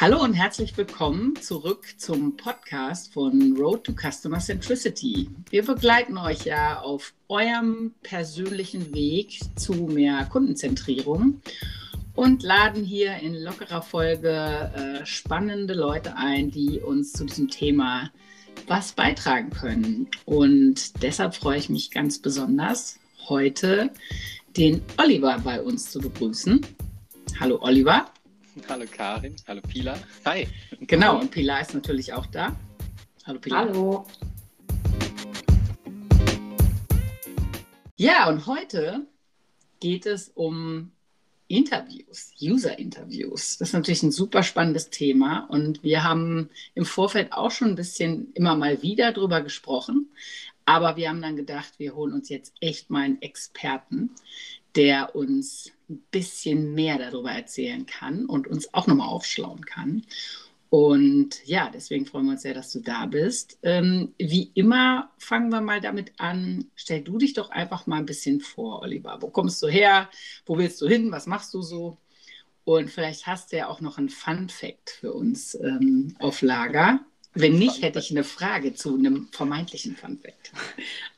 Hallo und herzlich willkommen zurück zum Podcast von Road to Customer Centricity. Wir begleiten euch ja auf eurem persönlichen Weg zu mehr Kundenzentrierung und laden hier in lockerer Folge äh, spannende Leute ein, die uns zu diesem Thema was beitragen können. Und deshalb freue ich mich ganz besonders, heute den Oliver bei uns zu begrüßen. Hallo Oliver. Hallo Karin, hallo Pila. Hi. Genau, und Pila ist natürlich auch da. Hallo Pila. Hallo. Ja, und heute geht es um Interviews, User-Interviews. Das ist natürlich ein super spannendes Thema und wir haben im Vorfeld auch schon ein bisschen immer mal wieder drüber gesprochen. Aber wir haben dann gedacht, wir holen uns jetzt echt mal einen Experten, der uns ein bisschen mehr darüber erzählen kann und uns auch nochmal aufschlauen kann. Und ja, deswegen freuen wir uns sehr, dass du da bist. Ähm, wie immer fangen wir mal damit an. Stell du dich doch einfach mal ein bisschen vor, Oliver. Wo kommst du her? Wo willst du hin? Was machst du so? Und vielleicht hast du ja auch noch einen Fun Fact für uns ähm, auf Lager. Wenn nicht, hätte ich eine Frage zu einem vermeintlichen Fun Fact.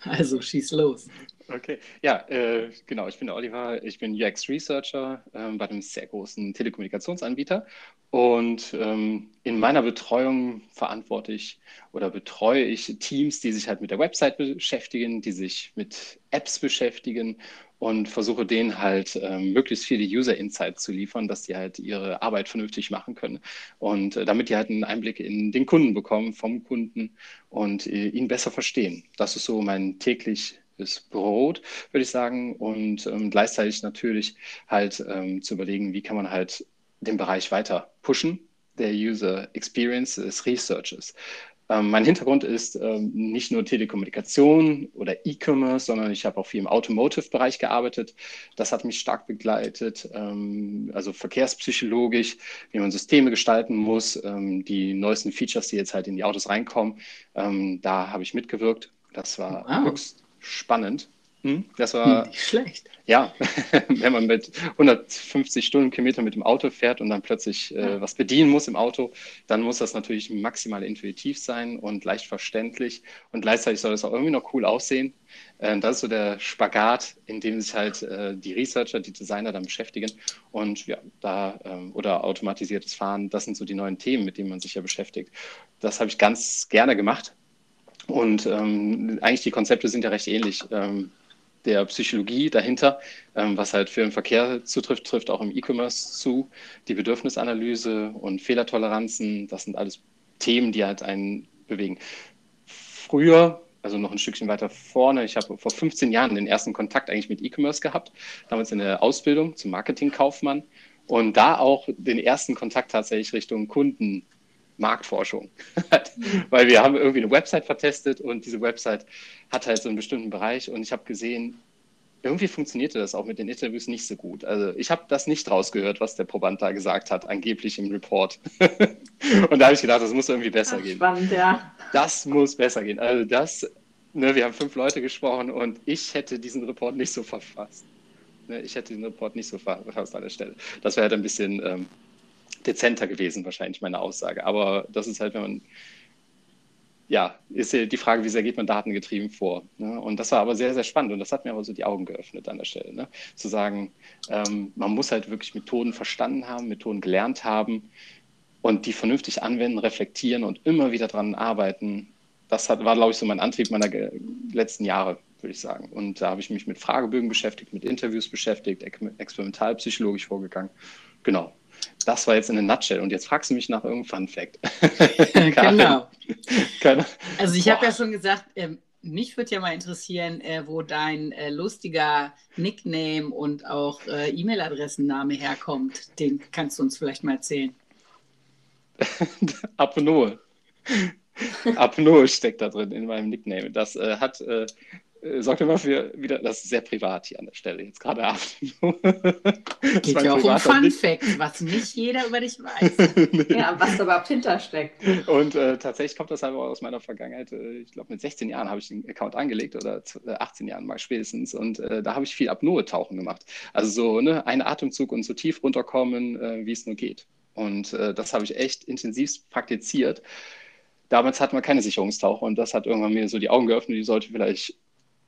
Also schieß los. Okay, ja, äh, genau. Ich bin der Oliver. Ich bin UX Researcher äh, bei einem sehr großen Telekommunikationsanbieter. Und ähm, in meiner Betreuung verantworte ich oder betreue ich Teams, die sich halt mit der Website beschäftigen, die sich mit Apps beschäftigen und versuche denen halt ähm, möglichst viele User Insights zu liefern, dass die halt ihre Arbeit vernünftig machen können. Und äh, damit die halt einen Einblick in den Kunden bekommen, vom Kunden und äh, ihn besser verstehen. Das ist so mein täglich ist Brot, würde ich sagen. Und ähm, gleichzeitig natürlich halt ähm, zu überlegen, wie kann man halt den Bereich weiter pushen, der User Experience des Researches. Ähm, mein Hintergrund ist ähm, nicht nur Telekommunikation oder E-Commerce, sondern ich habe auch viel im Automotive-Bereich gearbeitet. Das hat mich stark begleitet, ähm, also verkehrspsychologisch, wie man Systeme gestalten muss, ähm, die neuesten Features, die jetzt halt in die Autos reinkommen. da habe ich mitgewirkt. Das war wow. höchst spannend. Hm? Das war nicht schlecht. Ja, wenn man mit 150 Stundenkilometern mit dem Auto fährt und dann plötzlich äh, was bedienen muss im Auto, dann muss das natürlich maximal intuitiv sein und leicht verständlich und gleichzeitig soll es auch irgendwie noch cool aussehen. Äh, das ist so der Spagat, in dem sich halt äh, die Researcher, die Designer dann beschäftigen und ja, da ähm, oder automatisiertes Fahren, das sind so die neuen Themen, mit denen man sich ja beschäftigt. Das habe ich ganz gerne gemacht und ähm, eigentlich die Konzepte sind ja recht ähnlich. Ähm, der Psychologie dahinter, ähm, was halt für den Verkehr zutrifft, trifft auch im E-Commerce zu. Die Bedürfnisanalyse und Fehlertoleranzen, das sind alles Themen, die halt einen bewegen. Früher, also noch ein Stückchen weiter vorne, ich habe vor 15 Jahren den ersten Kontakt eigentlich mit E-Commerce gehabt, damals in der Ausbildung zum Marketingkaufmann und da auch den ersten Kontakt tatsächlich Richtung Kunden Marktforschung. Weil wir haben irgendwie eine Website vertestet und diese Website hat halt so einen bestimmten Bereich und ich habe gesehen, irgendwie funktionierte das auch mit den Interviews nicht so gut. Also ich habe das nicht rausgehört, was der Proband da gesagt hat, angeblich im Report. und da habe ich gedacht, das muss irgendwie besser Ach, gehen. Spannend, ja. Das muss besser gehen. Also das, ne, wir haben fünf Leute gesprochen und ich hätte diesen Report nicht so verfasst. Ne, ich hätte den Report nicht so verfasst an der Stelle. Das wäre halt ein bisschen ähm, dezenter gewesen, wahrscheinlich meine Aussage. Aber das ist halt, wenn man, ja, ist die Frage, wie sehr geht man datengetrieben vor. Ne? Und das war aber sehr, sehr spannend und das hat mir aber so die Augen geöffnet an der Stelle. Ne? Zu sagen, ähm, man muss halt wirklich Methoden verstanden haben, Methoden gelernt haben und die vernünftig anwenden, reflektieren und immer wieder daran arbeiten. Das hat, war, glaube ich, so mein Antrieb meiner letzten Jahre, würde ich sagen. Und da habe ich mich mit Fragebögen beschäftigt, mit Interviews beschäftigt, experimentalpsychologisch vorgegangen. Genau, das war jetzt in a nutshell. Und jetzt fragst du mich nach irgendeinem Fun Fact. genau. Also ich habe ja schon gesagt, äh, mich würde ja mal interessieren, äh, wo dein äh, lustiger Nickname und auch äh, E-Mail-Adressenname herkommt. Den kannst du uns vielleicht mal erzählen. Apnoe. Apnoe steckt da drin in meinem Nickname. Das äh, hat äh, sorgt immer für wieder, das ist sehr privat hier an der Stelle, jetzt gerade Abend. Geht ja auch um Fun Facts, was nicht jeder über dich weiß. nee. Ja, was da überhaupt hintersteckt. Und äh, tatsächlich kommt das aber aus meiner Vergangenheit. Äh, ich glaube, mit 16 Jahren habe ich den Account angelegt oder 18 äh, Jahren mal spätestens. Und äh, da habe ich viel Apnoe-Tauchen gemacht. Also so ne, ein Atemzug und so tief runterkommen, wie es nur geht. Und äh, das habe ich echt intensiv praktiziert. Damals hatten wir keine Sicherungstaucher und das hat irgendwann mir so die Augen geöffnet, die sollte vielleicht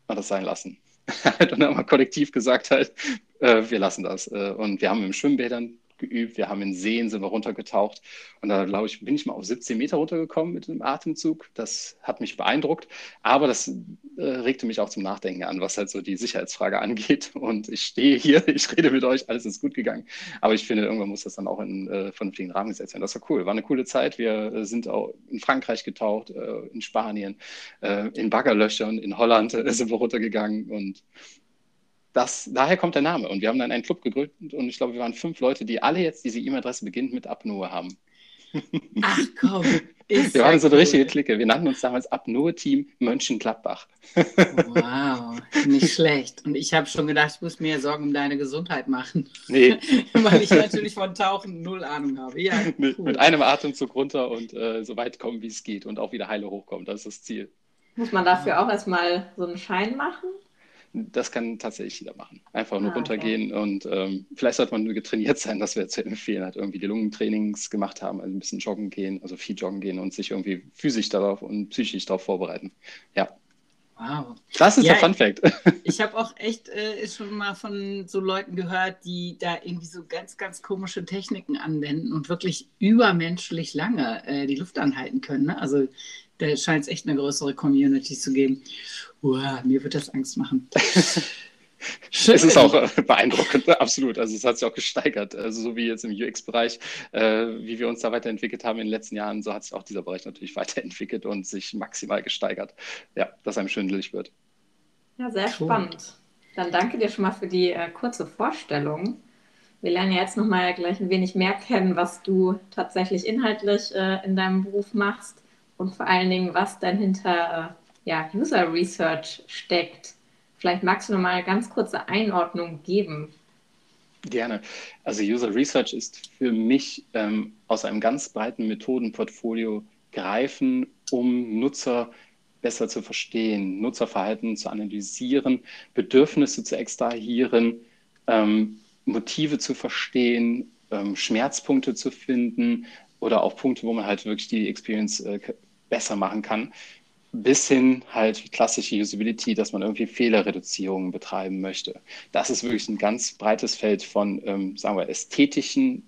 mal das sein lassen. und dann haben wir kollektiv gesagt halt, äh, wir lassen das. Äh, und wir haben im Schwimmbädern geübt, wir haben in Seen sind wir runtergetaucht und da glaube ich, bin ich mal auf 17 Meter runtergekommen mit dem Atemzug. Das hat mich beeindruckt, aber das äh, regte mich auch zum Nachdenken an, was halt so die Sicherheitsfrage angeht. Und ich stehe hier, ich rede mit euch, alles ist gut gegangen. Aber ich finde, irgendwann muss das dann auch in äh, vernünftigen Rahmen gesetzt werden. Das war cool, war eine coole Zeit. Wir äh, sind auch in Frankreich getaucht, äh, in Spanien, äh, in Baggerlöchern, in Holland sind wir runtergegangen und das, daher kommt der Name. Und wir haben dann einen Club gegründet und ich glaube, wir waren fünf Leute, die alle jetzt diese E-Mail-Adresse beginnt mit Apnoe haben. Ach komm. wir waren so eine cool. richtige Clique. Wir nannten uns damals Apnoe-Team Mönchengladbach. wow, nicht schlecht. Und ich habe schon gedacht, ich muss mir Sorgen um deine Gesundheit machen. Nee. Weil ich natürlich von Tauchen null Ahnung habe. Ja, cool. Mit einem Atemzug runter und äh, so weit kommen, wie es geht und auch wieder heile hochkommen. Das ist das Ziel. Muss man dafür auch erstmal so einen Schein machen? Das kann tatsächlich jeder machen. Einfach nur ah, runtergehen okay. und ähm, vielleicht sollte man nur getrainiert sein, das wäre zu empfehlen, halt irgendwie die Lungentrainings gemacht haben, also ein bisschen joggen gehen, also viel joggen gehen und sich irgendwie physisch darauf und psychisch darauf vorbereiten. Ja. Wow. Das ist ja, der Fun Fact. Ich, ich habe auch echt äh, schon mal von so Leuten gehört, die da irgendwie so ganz, ganz komische Techniken anwenden und wirklich übermenschlich lange äh, die Luft anhalten können. Ne? Also da scheint es echt eine größere Community zu geben. Uah, mir wird das Angst machen. Schön. Es ist auch äh, beeindruckend, absolut. Also es hat sich auch gesteigert. Also so wie jetzt im UX-Bereich, äh, wie wir uns da weiterentwickelt haben in den letzten Jahren, so hat sich auch dieser Bereich natürlich weiterentwickelt und sich maximal gesteigert. Ja, dass einem schwindelig wird. Ja, sehr cool. spannend. Dann danke dir schon mal für die äh, kurze Vorstellung. Wir lernen ja jetzt nochmal gleich ein wenig mehr kennen, was du tatsächlich inhaltlich äh, in deinem Beruf machst und vor allen Dingen, was dann hinter äh, ja, User Research steckt. Vielleicht magst du noch mal eine ganz kurze Einordnung geben. Gerne. Also User Research ist für mich ähm, aus einem ganz breiten Methodenportfolio greifen, um Nutzer besser zu verstehen, Nutzerverhalten zu analysieren, Bedürfnisse zu extrahieren, ähm, Motive zu verstehen, ähm, Schmerzpunkte zu finden, oder auch Punkte, wo man halt wirklich die Experience äh, besser machen kann, bis hin halt klassische Usability, dass man irgendwie Fehlerreduzierungen betreiben möchte. Das ist wirklich ein ganz breites Feld von, ähm, sagen wir, ästhetischen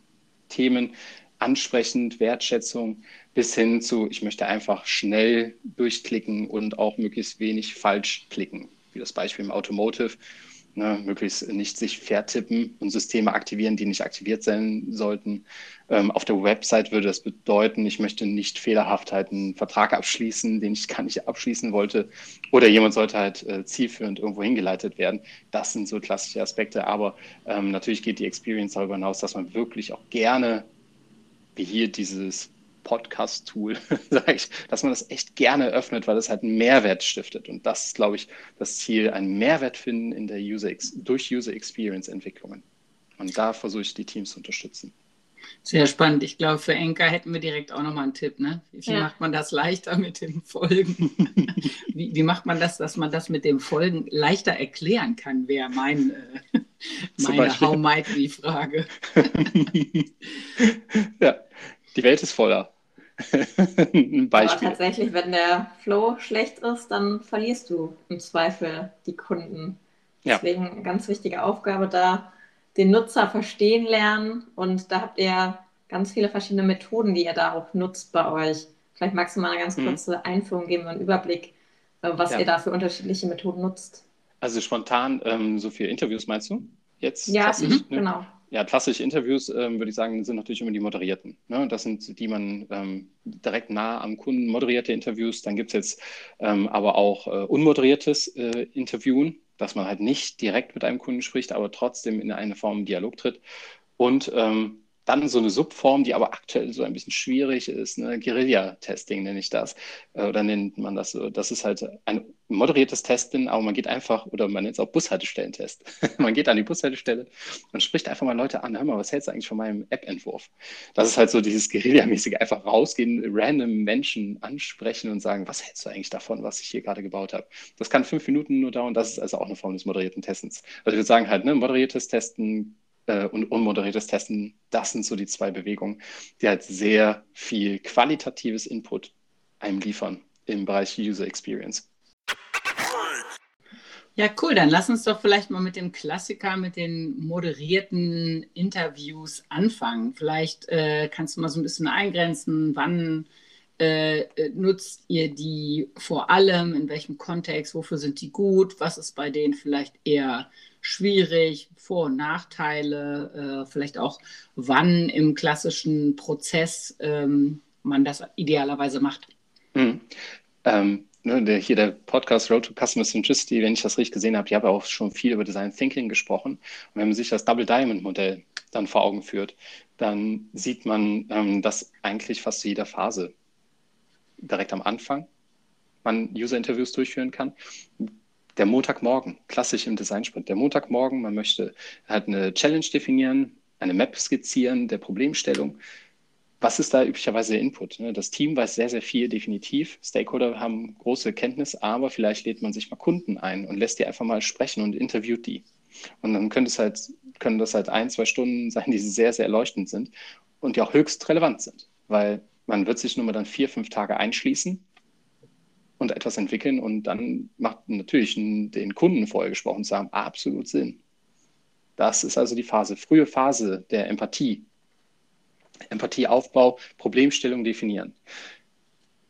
Themen, ansprechend, Wertschätzung, bis hin zu, ich möchte einfach schnell durchklicken und auch möglichst wenig falsch klicken, wie das Beispiel im Automotive Ne, möglichst nicht sich vertippen und Systeme aktivieren, die nicht aktiviert sein sollten. Ähm, auf der Website würde das bedeuten, ich möchte nicht fehlerhaft halt einen Vertrag abschließen, den ich gar nicht abschließen wollte. Oder jemand sollte halt äh, zielführend irgendwo hingeleitet werden. Das sind so klassische Aspekte. Aber ähm, natürlich geht die Experience darüber hinaus, dass man wirklich auch gerne, wie hier dieses Podcast-Tool, sage ich, dass man das echt gerne öffnet, weil es halt einen Mehrwert stiftet. Und das ist, glaube ich, das Ziel, einen Mehrwert finden in der User durch User Experience Entwicklungen. Und da versuche ich die Teams zu unterstützen. Sehr spannend. Ich glaube, für Enka hätten wir direkt auch nochmal einen Tipp. Ne? Wie ja. macht man das leichter mit den Folgen? wie, wie, macht man das, dass man das mit den Folgen leichter erklären kann, wäre mein, äh, meine How might we Frage. ja, die Welt ist voller. Ein Beispiel. Aber tatsächlich, wenn der Flow schlecht ist, dann verlierst du im Zweifel die Kunden. Ja. Deswegen eine ganz wichtige Aufgabe da, den Nutzer verstehen lernen. Und da habt ihr ganz viele verschiedene Methoden, die ihr da auch nutzt bei euch. Vielleicht magst du mal eine ganz mhm. kurze mhm. Einführung geben, einen Überblick, äh, was ja. ihr da für unterschiedliche Methoden nutzt. Also spontan, ähm, so viele Interviews meinst du? Jetzt? Ja, mhm, ne? genau ja, klassische Interviews, ähm, würde ich sagen, sind natürlich immer die moderierten. Ne? Das sind die man ähm, direkt nah am Kunden moderierte Interviews. Dann gibt es jetzt ähm, aber auch äh, unmoderiertes äh, Interviewen, dass man halt nicht direkt mit einem Kunden spricht, aber trotzdem in eine Form Dialog tritt. Und ähm, dann so eine Subform, die aber aktuell so ein bisschen schwierig ist, ne? Guerilla-Testing nenne ich das. Äh, oder nennt man das so. Das ist halt ein moderiertes Testen, aber man geht einfach, oder man nennt es auch Bushaltestellentest. man geht an die Bushaltestelle und spricht einfach mal Leute an, hör mal, was hältst du eigentlich von meinem App-Entwurf? Das ist halt so dieses Guerilla-mäßige, einfach rausgehen, random Menschen ansprechen und sagen, was hältst du eigentlich davon, was ich hier gerade gebaut habe? Das kann fünf Minuten nur dauern, das ist also auch eine Form des moderierten Testens. Also ich würde sagen halt, ne, moderiertes Testen äh, und unmoderiertes Testen, Das sind so die zwei Bewegungen, die halt sehr viel qualitatives Input einem liefern im Bereich User Experience. Ja, cool. Dann lass uns doch vielleicht mal mit dem Klassiker, mit den moderierten Interviews anfangen. Vielleicht äh, kannst du mal so ein bisschen eingrenzen, wann äh, nutzt ihr die vor allem, in welchem Kontext, wofür sind die gut, was ist bei denen vielleicht eher schwierig, Vor- und Nachteile, äh, vielleicht auch wann im klassischen Prozess ähm, man das idealerweise macht. Hm. Ähm, ne, der, hier der Podcast Road to Customer Centricity, wenn ich das richtig gesehen habe, ich habe auch schon viel über Design Thinking gesprochen. Und wenn man sich das Double Diamond Modell dann vor Augen führt, dann sieht man, ähm, dass eigentlich fast zu jeder Phase direkt am Anfang man User-Interviews durchführen kann. Der Montagmorgen, klassisch im Design-Sprint. Der Montagmorgen, man möchte halt eine Challenge definieren, eine Map skizzieren der Problemstellung. Was ist da üblicherweise der Input? Ne? Das Team weiß sehr, sehr viel, definitiv. Stakeholder haben große Kenntnis, aber vielleicht lädt man sich mal Kunden ein und lässt die einfach mal sprechen und interviewt die. Und dann können das halt, können das halt ein, zwei Stunden sein, die sehr, sehr erleuchtend sind und die auch höchst relevant sind. Weil man wird sich nur mal dann vier, fünf Tage einschließen und etwas entwickeln und dann macht natürlich den Kunden vorher gesprochen zu haben absolut Sinn. Das ist also die Phase, frühe Phase der Empathie. Empathieaufbau, Problemstellung definieren.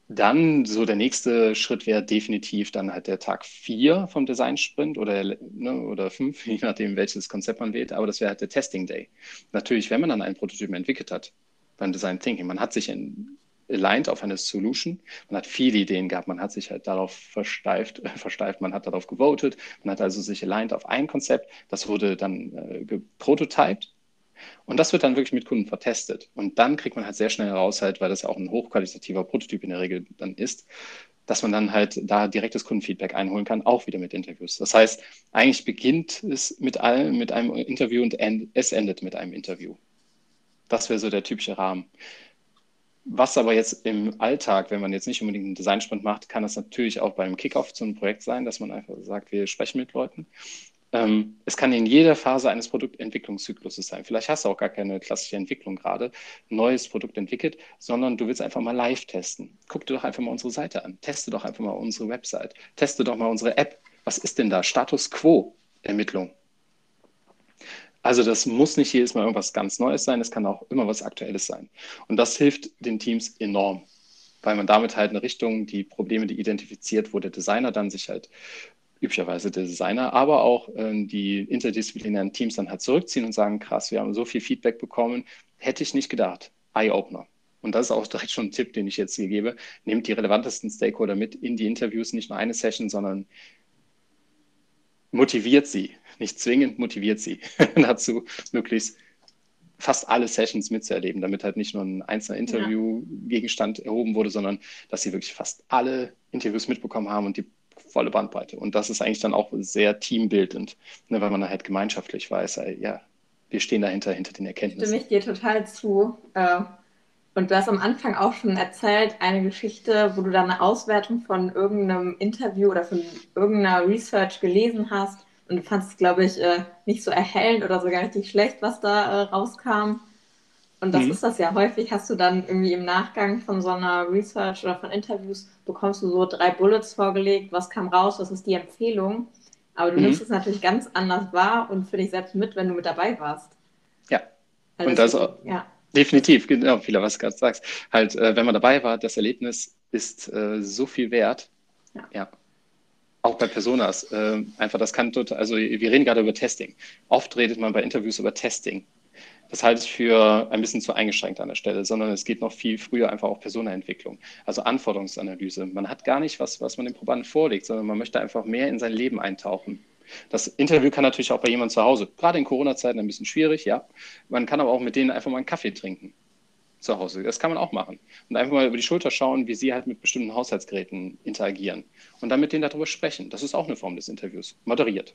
Dann so der nächste Schritt wäre definitiv dann halt der Tag vier vom Design Sprint oder, ne, oder je nachdem, welches Konzept man wählt, aber das wäre halt der Testing Day. Natürlich, wenn man dann einen Prototypen entwickelt hat, beim Design Thinking. Man hat sich in, aligned auf eine Solution. Man hat viele Ideen gehabt. Man hat sich halt darauf versteift, äh, versteift. Man hat darauf gewotet. Man hat also sich aligned auf ein Konzept. Das wurde dann äh, geprototyped. Und das wird dann wirklich mit Kunden vertestet. Und dann kriegt man halt sehr schnell raus, halt, weil das ja auch ein hochqualitativer Prototyp in der Regel dann ist, dass man dann halt da direktes Kundenfeedback einholen kann, auch wieder mit Interviews. Das heißt, eigentlich beginnt es mit, allem, mit einem Interview und es endet mit einem Interview. Das wäre so der typische Rahmen. Was aber jetzt im Alltag, wenn man jetzt nicht unbedingt einen Designsprint macht, kann das natürlich auch beim Kickoff zu einem Projekt sein, dass man einfach sagt, wir sprechen mit Leuten. Ähm, es kann in jeder Phase eines Produktentwicklungszykluses sein. Vielleicht hast du auch gar keine klassische Entwicklung gerade, neues Produkt entwickelt, sondern du willst einfach mal live testen. Guck dir doch einfach mal unsere Seite an. Teste doch einfach mal unsere Website. Teste doch mal unsere App. Was ist denn da? Status Quo Ermittlung. Also das muss nicht jedes Mal irgendwas ganz Neues sein, es kann auch immer was Aktuelles sein. Und das hilft den Teams enorm, weil man damit halt eine Richtung, die Probleme, die identifiziert, wo der Designer dann sich halt üblicherweise der Designer, aber auch äh, die interdisziplinären Teams dann halt zurückziehen und sagen, krass, wir haben so viel Feedback bekommen, hätte ich nicht gedacht. Eye-Opener. Und das ist auch direkt schon ein Tipp, den ich jetzt hier gebe. Nehmt die relevantesten Stakeholder mit in die Interviews, nicht nur eine Session, sondern motiviert sie, nicht zwingend motiviert sie dazu, möglichst fast alle Sessions mitzuerleben, damit halt nicht nur ein einzelner Interviewgegenstand erhoben wurde, sondern dass sie wirklich fast alle Interviews mitbekommen haben und die volle Bandbreite. Und das ist eigentlich dann auch sehr teambildend, ne, weil man halt gemeinschaftlich weiß, ja, wir stehen dahinter, hinter den Erkenntnissen. Stimme ich dir total zu. Äh, und du hast am Anfang auch schon erzählt, eine Geschichte, wo du dann eine Auswertung von irgendeinem Interview oder von irgendeiner Research gelesen hast und du fandest es, glaube ich, äh, nicht so erhellend oder sogar richtig schlecht, was da äh, rauskam. Und das mhm. ist das ja häufig, hast du dann irgendwie im Nachgang von so einer Research oder von Interviews, bekommst du so drei Bullets vorgelegt, was kam raus, was ist die Empfehlung. Aber du mhm. nimmst es natürlich ganz anders wahr und für dich selbst mit, wenn du mit dabei warst. Ja. Also und das, das ja. Definitiv, genau, vieler, was du gerade sagst. Halt, äh, wenn man dabei war, das Erlebnis ist äh, so viel wert. Ja. ja. Auch bei Personas. Äh, einfach, das kann total, also wir reden gerade über Testing. Oft redet man bei Interviews über Testing. Das halte ich für ein bisschen zu eingeschränkt an der Stelle, sondern es geht noch viel früher einfach auch Personaentwicklung, also Anforderungsanalyse. Man hat gar nicht was, was man dem Probanden vorlegt, sondern man möchte einfach mehr in sein Leben eintauchen. Das Interview kann natürlich auch bei jemandem zu Hause, gerade in Corona-Zeiten ein bisschen schwierig, ja. Man kann aber auch mit denen einfach mal einen Kaffee trinken zu Hause. Das kann man auch machen. Und einfach mal über die Schulter schauen, wie sie halt mit bestimmten Haushaltsgeräten interagieren. Und dann mit denen darüber sprechen. Das ist auch eine Form des Interviews. Moderiert.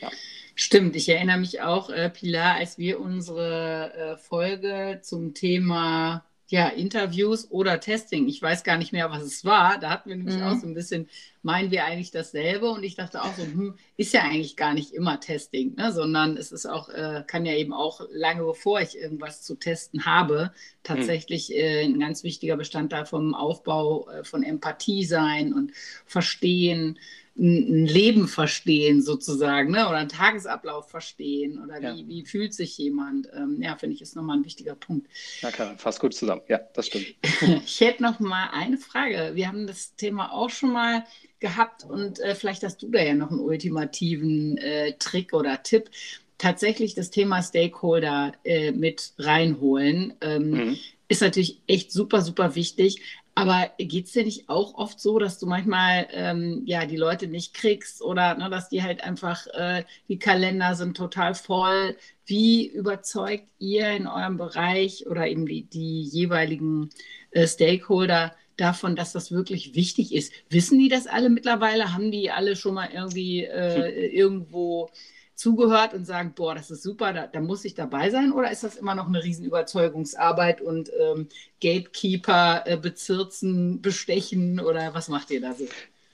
Ja. Stimmt, ich erinnere mich auch, äh, Pilar, als wir unsere äh, Folge zum Thema ja, Interviews oder Testing. Ich weiß gar nicht mehr, was es war. Da hatten wir nämlich mhm. auch so ein bisschen meinen wir eigentlich dasselbe? Und ich dachte auch so, hm, ist ja eigentlich gar nicht immer Testing, ne? sondern es ist auch, äh, kann ja eben auch lange bevor ich irgendwas zu testen habe, tatsächlich äh, ein ganz wichtiger Bestandteil vom Aufbau äh, von Empathie sein und verstehen, ein Leben verstehen sozusagen, ne? oder einen Tagesablauf verstehen oder ja. wie, wie fühlt sich jemand. Ähm, ja, finde ich, ist nochmal ein wichtiger Punkt. Na klar, fast gut zusammen. Ja, das stimmt. ich hätte noch mal eine Frage. Wir haben das Thema auch schon mal gehabt und äh, vielleicht hast du da ja noch einen ultimativen äh, Trick oder Tipp. Tatsächlich das Thema Stakeholder äh, mit reinholen. Ähm, mhm ist natürlich echt super, super wichtig. Aber geht es dir nicht auch oft so, dass du manchmal ähm, ja die Leute nicht kriegst oder ne, dass die halt einfach, äh, die Kalender sind total voll? Wie überzeugt ihr in eurem Bereich oder eben die, die jeweiligen äh, Stakeholder davon, dass das wirklich wichtig ist? Wissen die das alle mittlerweile? Haben die alle schon mal irgendwie äh, irgendwo zugehört und sagen, boah, das ist super, da, da, muss ich dabei sein? Oder ist das immer noch eine Riesenüberzeugungsarbeit und ähm, Gatekeeper äh, bezirzen, bestechen oder was macht ihr da so?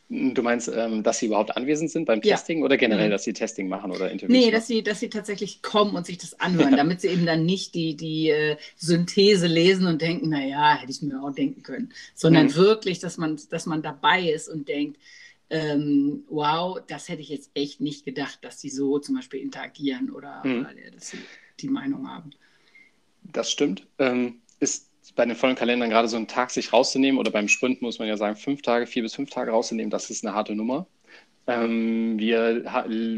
Du meinst, ähm, dass sie überhaupt anwesend sind beim Testing ja. oder generell, mhm. dass sie Testing machen oder Interviews? Nee, dass sie, dass sie tatsächlich kommen und sich das anhören, damit sie eben dann nicht die, die äh, Synthese lesen und denken, naja, hätte ich mir auch denken können, sondern mhm. wirklich, dass man, dass man dabei ist und denkt, ähm, wow, das hätte ich jetzt echt nicht gedacht, dass die so zum Beispiel interagieren oder, mhm. oder dass sie die Meinung haben. Das stimmt. Ähm, ist bei den vollen Kalendern gerade so einen Tag sich rauszunehmen oder beim Sprint muss man ja sagen, fünf Tage, vier bis fünf Tage rauszunehmen, das ist eine harte Nummer. Ähm, wir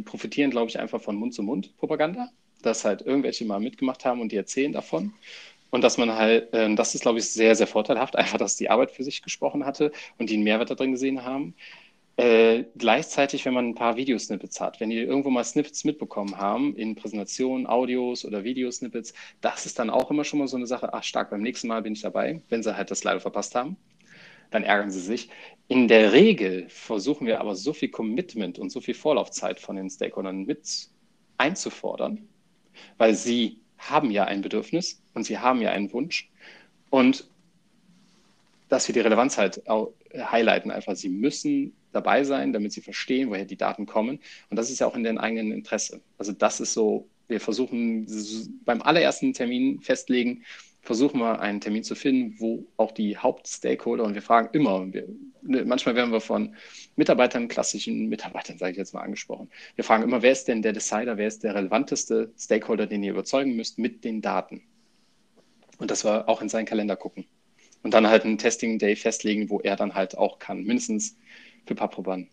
profitieren, glaube ich, einfach von Mund-zu-Mund-Propaganda, dass halt irgendwelche mal mitgemacht haben und die erzählen davon. Und dass man halt, äh, das ist, glaube ich, sehr, sehr vorteilhaft, einfach, dass die Arbeit für sich gesprochen hatte und die einen Mehrwert da drin gesehen haben. Äh, gleichzeitig, wenn man ein paar Videosnippets hat, wenn die irgendwo mal Snippets mitbekommen haben, in Präsentationen, Audios oder Videosnippets, das ist dann auch immer schon mal so eine Sache, ach stark, beim nächsten Mal bin ich dabei, wenn sie halt das leider verpasst haben, dann ärgern sie sich. In der Regel versuchen wir aber so viel Commitment und so viel Vorlaufzeit von den Stakeholdern mit einzufordern, weil sie haben ja ein Bedürfnis und sie haben ja einen Wunsch und dass wir die Relevanz halt highlighten, einfach sie müssen dabei sein, damit sie verstehen, woher die Daten kommen. Und das ist ja auch in deren eigenen Interesse. Also das ist so, wir versuchen beim allerersten Termin festlegen, versuchen wir einen Termin zu finden, wo auch die Hauptstakeholder, und wir fragen immer, wir, ne, manchmal werden wir von Mitarbeitern, klassischen Mitarbeitern, sage ich jetzt mal angesprochen, wir fragen immer, wer ist denn der Decider, wer ist der relevanteste Stakeholder, den ihr überzeugen müsst mit den Daten. Und dass wir auch in seinen Kalender gucken. Und dann halt einen Testing Day festlegen, wo er dann halt auch kann, mindestens für Pappprobanden.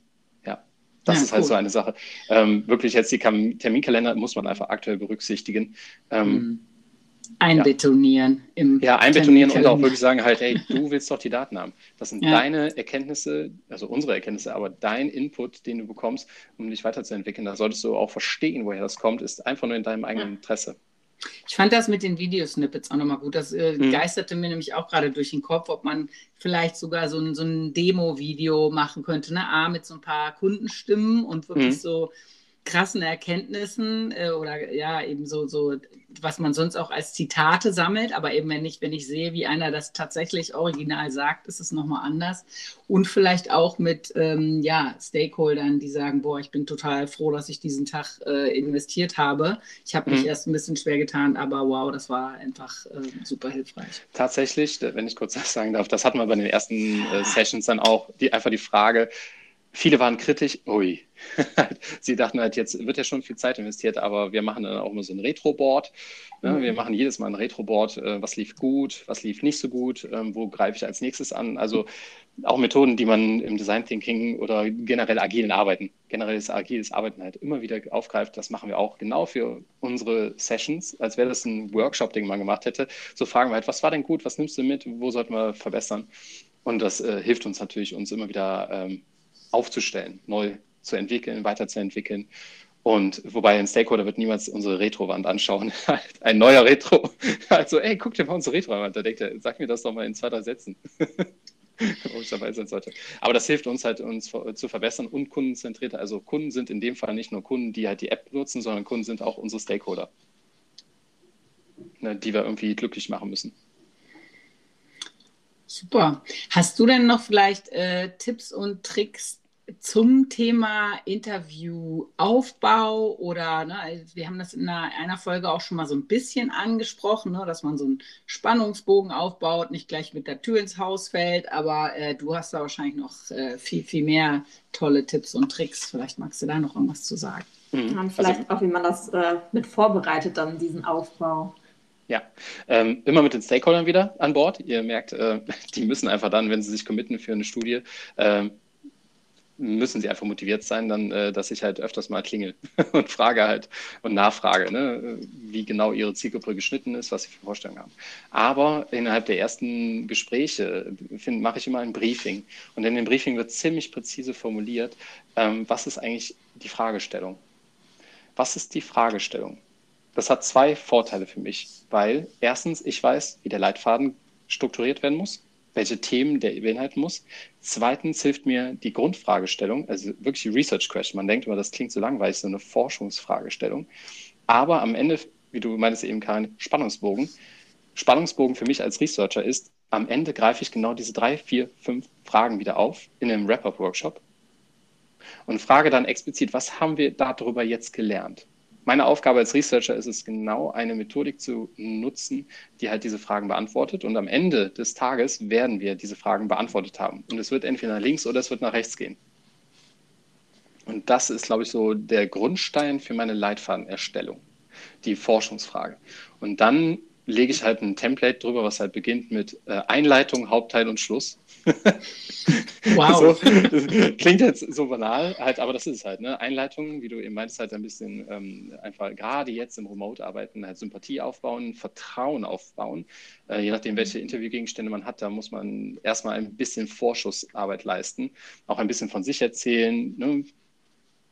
Ja, das ja, ist halt so eine Sache. Ähm, wirklich jetzt die Terminkalender muss man einfach aktuell berücksichtigen. Ähm, mhm. Einbetonieren ja. im Ja, einbetonieren und auch wirklich sagen halt, hey, du willst doch die Daten haben. Das sind ja. deine Erkenntnisse, also unsere Erkenntnisse, aber dein Input, den du bekommst, um dich weiterzuentwickeln. Da solltest du auch verstehen, woher das kommt, ist einfach nur in deinem eigenen Interesse. Ich fand das mit den Videosnippets auch nochmal gut. Das äh, mhm. geisterte mir nämlich auch gerade durch den Kopf, ob man vielleicht sogar so ein, so ein Demo-Video machen könnte. Ne? A, mit so ein paar Kundenstimmen und wirklich mhm. so krassen Erkenntnissen äh, oder ja, eben so, so, was man sonst auch als Zitate sammelt, aber eben wenn ich, wenn ich sehe, wie einer das tatsächlich original sagt, ist es nochmal anders. Und vielleicht auch mit ähm, ja, Stakeholdern, die sagen, boah, ich bin total froh, dass ich diesen Tag äh, investiert habe. Ich habe mich mhm. erst ein bisschen schwer getan, aber wow, das war einfach äh, super hilfreich. Tatsächlich, wenn ich kurz das sagen darf, das hatten wir bei den ersten äh, Sessions dann auch, die, einfach die Frage, viele waren kritisch, ui, sie dachten halt, jetzt wird ja schon viel Zeit investiert, aber wir machen dann auch immer so ein Retro-Board. Ne? Mhm. Wir machen jedes Mal ein Retro-Board, äh, was lief gut, was lief nicht so gut, ähm, wo greife ich als nächstes an. Also auch Methoden, die man im Design Thinking oder generell agilen Arbeiten, generelles agiles Arbeiten halt immer wieder aufgreift. Das machen wir auch genau für unsere Sessions, als wäre das ein Workshop, den man gemacht hätte. So fragen wir halt, was war denn gut, was nimmst du mit, wo sollten wir verbessern? Und das äh, hilft uns natürlich, uns immer wieder ähm, aufzustellen, neu zu entwickeln, weiterzuentwickeln. Und wobei ein Stakeholder wird niemals unsere Retro-Wand anschauen. ein neuer Retro. Also, ey, guck dir mal unsere Retro-Wand. Da denkt er, sag mir das doch mal in zwei, drei Sätzen. Aber das hilft uns halt, uns zu verbessern und kundenzentrierter. Also Kunden sind in dem Fall nicht nur Kunden, die halt die App nutzen, sondern Kunden sind auch unsere Stakeholder, ne, die wir irgendwie glücklich machen müssen. Super. Hast du denn noch vielleicht äh, Tipps und Tricks, zum Thema Interviewaufbau oder ne, also wir haben das in einer, einer, Folge auch schon mal so ein bisschen angesprochen, ne, dass man so einen Spannungsbogen aufbaut, nicht gleich mit der Tür ins Haus fällt, aber äh, du hast da wahrscheinlich noch äh, viel, viel mehr tolle Tipps und Tricks. Vielleicht magst du da noch irgendwas zu sagen. Mhm. Und vielleicht also, auch, wie man das äh, mit vorbereitet, dann diesen Aufbau. Ja, ähm, immer mit den Stakeholdern wieder an Bord. Ihr merkt, äh, die müssen einfach dann, wenn sie sich committen für eine Studie, äh, müssen sie einfach motiviert sein, dann, äh, dass ich halt öfters mal klingel und frage halt und nachfrage, ne, wie genau ihre Zielgruppe geschnitten ist, was sie für Vorstellungen haben. Aber innerhalb der ersten Gespräche mache ich immer ein Briefing. Und in dem Briefing wird ziemlich präzise formuliert, ähm, was ist eigentlich die Fragestellung? Was ist die Fragestellung? Das hat zwei Vorteile für mich, weil erstens, ich weiß, wie der Leitfaden strukturiert werden muss welche Themen der beinhalten muss. Zweitens hilft mir die Grundfragestellung, also wirklich die Research Question. Man denkt immer, das klingt so langweilig, so eine Forschungsfragestellung. Aber am Ende, wie du meinst eben, Karin, Spannungsbogen. Spannungsbogen für mich als Researcher ist, am Ende greife ich genau diese drei, vier, fünf Fragen wieder auf in einem Wrap-Up-Workshop und frage dann explizit, was haben wir darüber jetzt gelernt? Meine Aufgabe als Researcher ist es genau, eine Methodik zu nutzen, die halt diese Fragen beantwortet. Und am Ende des Tages werden wir diese Fragen beantwortet haben. Und es wird entweder nach links oder es wird nach rechts gehen. Und das ist, glaube ich, so der Grundstein für meine Leitfadenerstellung, die Forschungsfrage. Und dann lege ich halt ein Template drüber, was halt beginnt mit äh, Einleitung, Hauptteil und Schluss. wow. so, klingt jetzt so banal, halt, aber das ist es halt. Ne? Einleitung, wie du eben meinst, halt ein bisschen ähm, einfach gerade jetzt im Remote-Arbeiten halt Sympathie aufbauen, Vertrauen aufbauen. Äh, je nachdem, welche Interviewgegenstände man hat, da muss man erstmal ein bisschen Vorschussarbeit leisten, auch ein bisschen von sich erzählen. Ne?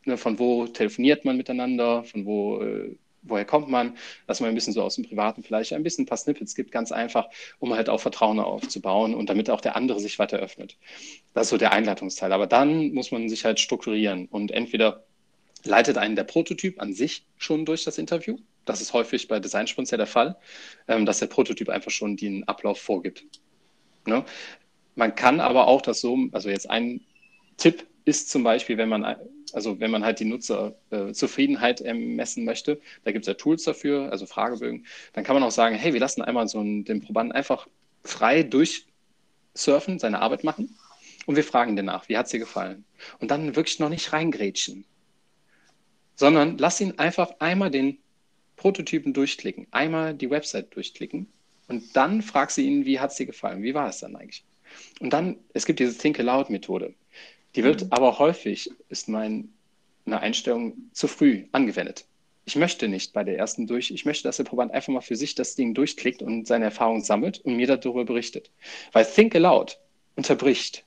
ne von wo telefoniert man miteinander, von wo äh, woher kommt man, dass man ein bisschen so aus dem Privaten vielleicht ein bisschen ein paar Snippets gibt, ganz einfach, um halt auch Vertrauen aufzubauen und damit auch der andere sich weiter öffnet. Das ist so der Einleitungsteil. Aber dann muss man sich halt strukturieren und entweder leitet einen der Prototyp an sich schon durch das Interview. Das ist häufig bei Designsprints ja der Fall, ähm, dass der Prototyp einfach schon den Ablauf vorgibt. Ne? Man kann aber auch das so, also jetzt ein Tipp ist zum Beispiel, wenn man also wenn man halt die Nutzerzufriedenheit äh, messen möchte, da gibt es ja Tools dafür, also Fragebögen, dann kann man auch sagen, hey, wir lassen einmal so einen, den Probanden einfach frei durchsurfen, seine Arbeit machen und wir fragen den nach, wie hat es dir gefallen? Und dann wirklich noch nicht reingrätschen, sondern lass ihn einfach einmal den Prototypen durchklicken, einmal die Website durchklicken und dann fragst du ihn, wie hat es dir gefallen? Wie war es dann eigentlich? Und dann, es gibt diese Think Aloud Methode. Die wird mhm. aber häufig, ist meine Einstellung, zu früh angewendet. Ich möchte nicht bei der ersten durch, ich möchte, dass der Proband einfach mal für sich das Ding durchklickt und seine Erfahrungen sammelt und mir darüber berichtet. Weil Think Aloud unterbricht.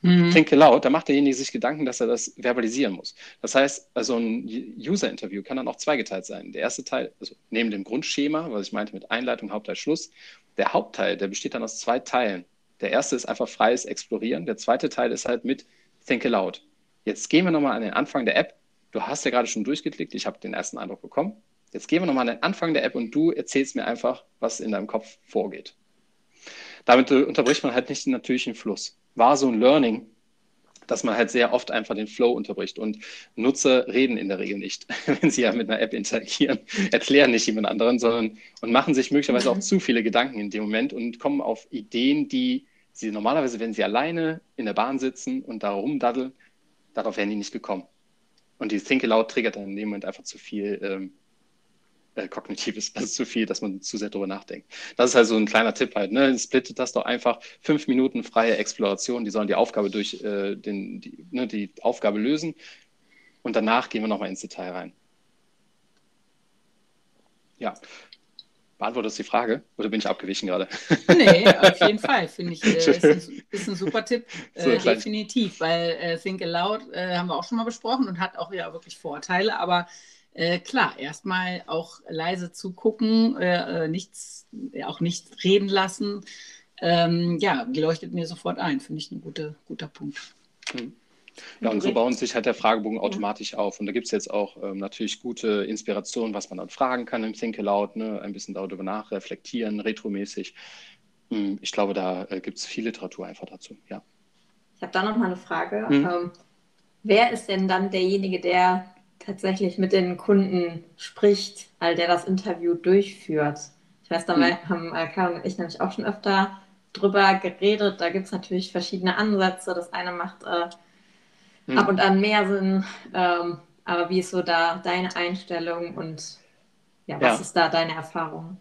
Mhm. Think Aloud, da macht derjenige sich Gedanken, dass er das verbalisieren muss. Das heißt, also ein User-Interview kann dann auch zweigeteilt sein. Der erste Teil, also neben dem Grundschema, was ich meinte mit Einleitung, Hauptteil, Schluss, der Hauptteil, der besteht dann aus zwei Teilen. Der erste ist einfach freies Explorieren. Der zweite Teil ist halt mit Think Aloud. Jetzt gehen wir nochmal an den Anfang der App. Du hast ja gerade schon durchgeklickt. Ich habe den ersten Eindruck bekommen. Jetzt gehen wir nochmal an den Anfang der App und du erzählst mir einfach, was in deinem Kopf vorgeht. Damit unterbricht man halt nicht den natürlichen Fluss. War so ein Learning, dass man halt sehr oft einfach den Flow unterbricht. Und Nutzer reden in der Regel nicht, wenn sie ja mit einer App interagieren, erklären nicht jemand anderen, sondern und machen sich möglicherweise auch zu viele Gedanken in dem Moment und kommen auf Ideen, die sie normalerweise, wenn sie alleine in der Bahn sitzen und da rumdaddeln, darauf wären die nicht gekommen. Und die Think Aloud triggert dann in dem Moment einfach zu viel ähm, äh, kognitives, also zu viel, dass man zu sehr darüber nachdenkt. Das ist halt so ein kleiner Tipp halt. Ne? Splittet das doch einfach fünf Minuten freie Exploration. Die sollen die Aufgabe durch äh, den, die, ne, die Aufgabe lösen und danach gehen wir nochmal ins Detail rein. Ja, Beantwortet das die Frage oder bin ich abgewichen gerade? Nee, auf jeden Fall, finde ich. Äh, ist, ein, ist, ein, super Tipp, so äh, definitiv, weil äh, Think Aloud äh, haben wir auch schon mal besprochen und hat auch ja wirklich Vorteile, aber äh, klar, erstmal auch leise zu gucken, äh, nichts, auch nichts reden lassen. Ähm, ja, leuchtet mir sofort ein, finde ich ein guter, guter Punkt. Mhm. Ja, und so bauen sich halt der Fragebogen automatisch ja. auf. Und da gibt es jetzt auch ähm, natürlich gute Inspirationen, was man dann fragen kann im Think Aloud, ne? ein bisschen darüber nachreflektieren, retromäßig. Hm, ich glaube, da äh, gibt es viel Literatur einfach dazu, ja. Ich habe da noch mal eine Frage. Mhm. Ähm, wer ist denn dann derjenige, der tatsächlich mit den Kunden spricht, also der das Interview durchführt? Ich weiß, da mhm. haben Karin und ich nämlich auch schon öfter drüber geredet. Da gibt es natürlich verschiedene Ansätze. Das eine macht äh, mhm. ab und an mehr Sinn. Ähm, aber wie ist so da deine Einstellung und ja, was ja. ist da deine Erfahrung?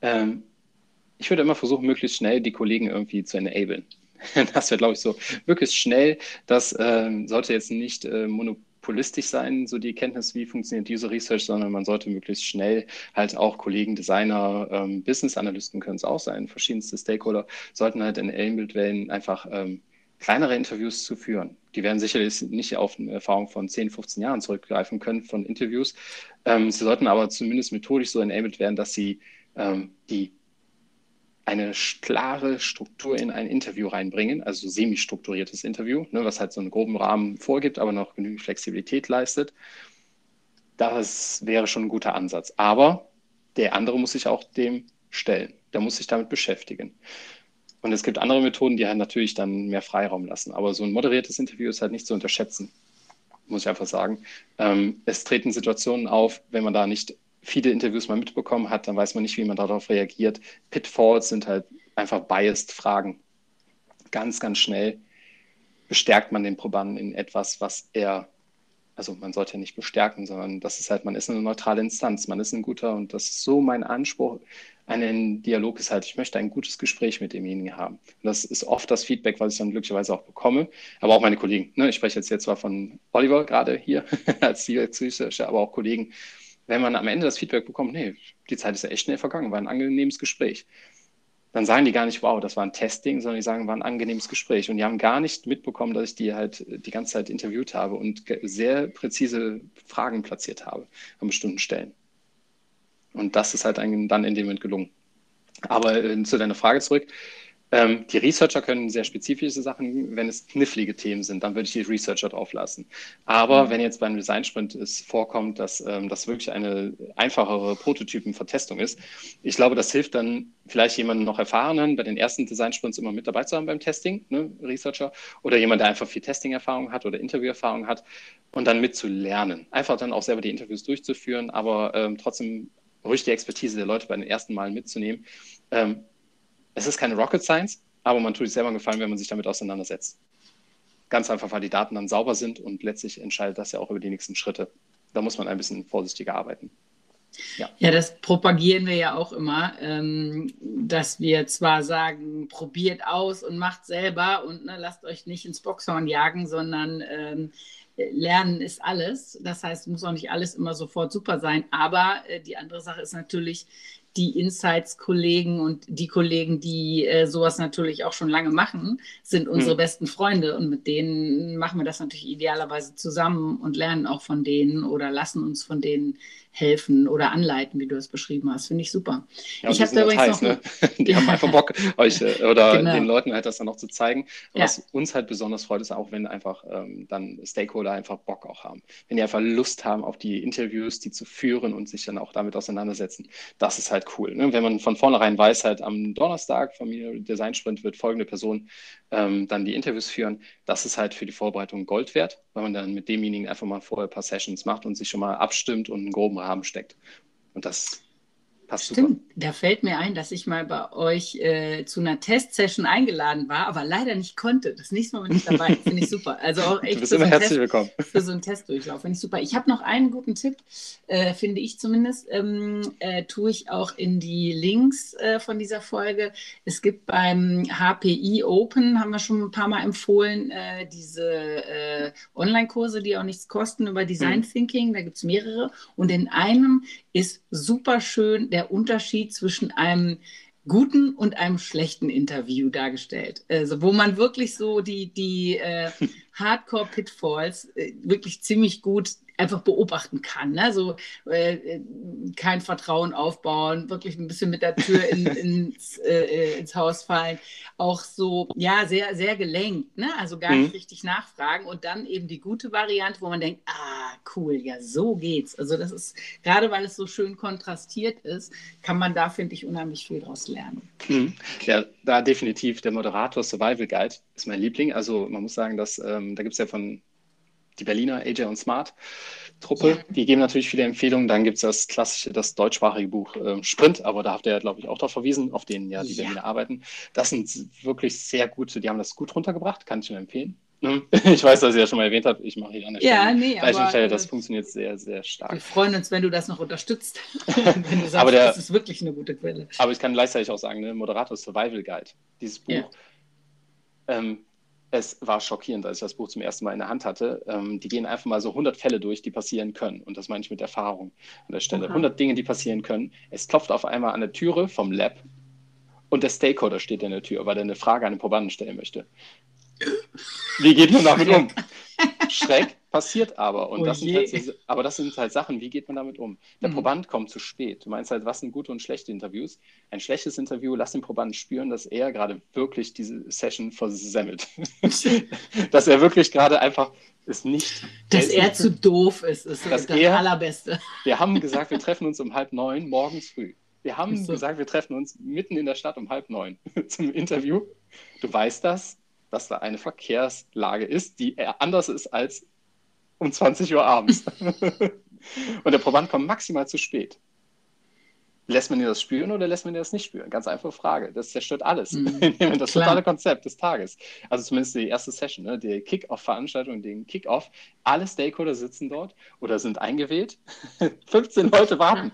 Ähm, ich würde immer versuchen, möglichst schnell die Kollegen irgendwie zu enablen. Das wäre, glaube ich, so möglichst schnell. Das ähm, sollte jetzt nicht äh, monopolistisch sein, so die Kenntnis, wie funktioniert User Research, sondern man sollte möglichst schnell halt auch Kollegen, Designer, ähm, Business Analysten können es auch sein, verschiedenste Stakeholder sollten halt enabled werden, einfach ähm, kleinere Interviews zu führen. Die werden sicherlich nicht auf eine Erfahrung von 10, 15 Jahren zurückgreifen können von Interviews. Ähm, sie sollten aber zumindest methodisch so enabled werden, dass sie ähm, die eine klare Struktur in ein Interview reinbringen, also semi-strukturiertes Interview, ne, was halt so einen groben Rahmen vorgibt, aber noch genügend Flexibilität leistet. Das wäre schon ein guter Ansatz. Aber der andere muss sich auch dem stellen. Der muss sich damit beschäftigen. Und es gibt andere Methoden, die halt natürlich dann mehr Freiraum lassen. Aber so ein moderiertes Interview ist halt nicht zu unterschätzen, muss ich einfach sagen. Ähm, es treten Situationen auf, wenn man da nicht viele Interviews mal mitbekommen hat, dann weiß man nicht, wie man darauf reagiert. Pitfalls sind halt einfach biased Fragen. Ganz, ganz schnell bestärkt man den Probanden in etwas, was er, also man sollte ja nicht bestärken, sondern das ist halt, man ist eine neutrale Instanz, man ist ein guter und das ist so mein Anspruch einen Dialog ist halt, ich möchte ein gutes Gespräch mit demjenigen haben. Und das ist oft das Feedback, was ich dann glücklicherweise auch bekomme, aber auch meine Kollegen. Ne? Ich spreche jetzt, jetzt zwar von Oliver gerade hier als Researcher, aber auch Kollegen, wenn man am Ende das Feedback bekommt, nee, die Zeit ist ja echt schnell vergangen, war ein angenehmes Gespräch, dann sagen die gar nicht, wow, das war ein Testing, sondern die sagen, war ein angenehmes Gespräch. Und die haben gar nicht mitbekommen, dass ich die halt die ganze Zeit interviewt habe und sehr präzise Fragen platziert habe an bestimmten Stellen. Und das ist halt dann in dem Moment gelungen. Aber äh, zu deiner Frage zurück. Ähm, die Researcher können sehr spezifische Sachen, wenn es knifflige Themen sind, dann würde ich die Researcher drauf lassen. Aber mhm. wenn jetzt beim Design Sprint es vorkommt, dass ähm, das wirklich eine einfachere Prototypenvertestung ist, ich glaube, das hilft dann vielleicht jemanden noch erfahrenen, bei den ersten Design Sprints immer mit dabei zu haben beim Testing, ne, Researcher, oder jemand, der einfach viel Testing-Erfahrung hat oder Interview-Erfahrung hat und dann mitzulernen. Einfach dann auch selber die Interviews durchzuführen, aber ähm, trotzdem ruhig die Expertise der Leute bei den ersten Malen mitzunehmen. Ähm, es ist keine Rocket Science, aber man tut sich selber einen Gefallen, wenn man sich damit auseinandersetzt. Ganz einfach, weil die Daten dann sauber sind und letztlich entscheidet das ja auch über die nächsten Schritte. Da muss man ein bisschen vorsichtiger arbeiten. Ja. ja, das propagieren wir ja auch immer, ähm, dass wir zwar sagen, probiert aus und macht selber und ne, lasst euch nicht ins Boxhorn jagen, sondern ähm, Lernen ist alles. Das heißt, muss auch nicht alles immer sofort super sein. Aber äh, die andere Sache ist natürlich, die Insights-Kollegen und die Kollegen, die äh, sowas natürlich auch schon lange machen, sind unsere mhm. besten Freunde und mit denen machen wir das natürlich idealerweise zusammen und lernen auch von denen oder lassen uns von denen helfen oder anleiten, wie du es beschrieben hast. Finde ich super. Ja, ich habe da übrigens heiß, noch... ne? Die haben einfach Bock, euch äh, oder genau. den Leuten halt das dann noch zu zeigen. Und ja. was uns halt besonders freut, ist auch, wenn einfach ähm, dann Stakeholder einfach Bock auch haben. Wenn die einfach Lust haben, auf die Interviews, die zu führen und sich dann auch damit auseinandersetzen. Das ist halt cool. Ne? Wenn man von vornherein weiß, halt am Donnerstag Familie Design Sprint wird folgende Person ähm, dann die Interviews führen, das ist halt für die Vorbereitung Gold wert, weil man dann mit demjenigen einfach mal vorher ein paar Sessions macht und sich schon mal abstimmt und einen groben Rahmen steckt. Und das passt Stimmt, super. da fällt mir ein, dass ich mal bei euch äh, zu einer Testsession eingeladen war, aber leider nicht konnte. Das nächste Mal bin ich dabei. Finde ich super. Also auch echt du bist immer so herzlich Test, willkommen. Für so einen Testdurchlauf. Finde ich super. Ich habe noch einen guten Tipp, äh, finde ich zumindest. Ähm, äh, tue ich auch in die Links äh, von dieser Folge. Es gibt beim HPI Open, haben wir schon ein paar Mal empfohlen, äh, diese äh, Online-Kurse, die auch nichts kosten über Design mhm. Thinking. Da gibt es mehrere. Und in einem ist super schön der Unterschied zwischen einem guten und einem schlechten Interview dargestellt. Also, wo man wirklich so die, die äh, Hardcore-Pitfalls äh, wirklich ziemlich gut einfach beobachten kann. Ne? So äh, kein Vertrauen aufbauen, wirklich ein bisschen mit der Tür in, ins, äh, ins Haus fallen. Auch so, ja, sehr, sehr gelenkt, ne? also gar nicht mhm. richtig nachfragen und dann eben die gute Variante, wo man denkt, ah, cool, ja, so geht's. Also das ist, gerade weil es so schön kontrastiert ist, kann man da, finde ich, unheimlich viel draus lernen. Mhm. Ja, da definitiv der Moderator Survival Guide ist mein Liebling. Also man muss sagen, dass ähm, da gibt es ja von die Berliner AJ und Smart Truppe. Ja. Die geben natürlich viele Empfehlungen. Dann gibt es das klassische, das deutschsprachige Buch äh, Sprint, aber da habt ihr, glaube ich, auch darauf verwiesen, auf denen ja die ja. Berliner arbeiten. Das sind wirklich sehr gute, die haben das gut runtergebracht, kann ich nur empfehlen. Ne? Ich weiß, dass ihr ja schon mal erwähnt habt, ich mache hier an der Stelle. Ja, nee, aber, Stelle, das äh, funktioniert sehr, sehr stark. Wir freuen uns, wenn du das noch unterstützt. wenn du sagst, aber der, das ist wirklich eine gute Quelle. Aber ich kann gleichzeitig auch sagen, ne, Moderator Survival Guide, dieses Buch, ja. ähm, es war schockierend, als ich das Buch zum ersten Mal in der Hand hatte. Ähm, die gehen einfach mal so 100 Fälle durch, die passieren können. Und das meine ich mit Erfahrung an der Stelle. Aha. 100 Dinge, die passieren können. Es klopft auf einmal an der Türe vom Lab und der Stakeholder steht in der Tür, weil er eine Frage an den Probanden stellen möchte. Wie geht man damit um? Schreck passiert aber. Und oh das sind halt so, aber das sind halt Sachen, wie geht man damit um? Der mhm. Proband kommt zu spät. Du meinst halt, was sind gute und schlechte Interviews? Ein schlechtes Interview, lass den Probanden spüren, dass er gerade wirklich diese Session versemmelt. dass er wirklich gerade einfach ist nicht. Dass er, zu doof ist, ist das er, Allerbeste. Wir haben gesagt, wir treffen uns um halb neun morgens früh. Wir haben so. gesagt, wir treffen uns mitten in der Stadt um halb neun zum Interview. Du weißt das, dass da eine Verkehrslage ist, die anders ist als um 20 Uhr abends. und der Proband kommt maximal zu spät. Lässt man ihn das spüren oder lässt man ihn das nicht spüren? Ganz einfache Frage. Das zerstört alles. Mhm. das totale Konzept des Tages. Also zumindest die erste Session, ne? die Kick-Off-Veranstaltung, den Kick-Off. Alle Stakeholder sitzen dort oder sind eingewählt. 15 Leute warten.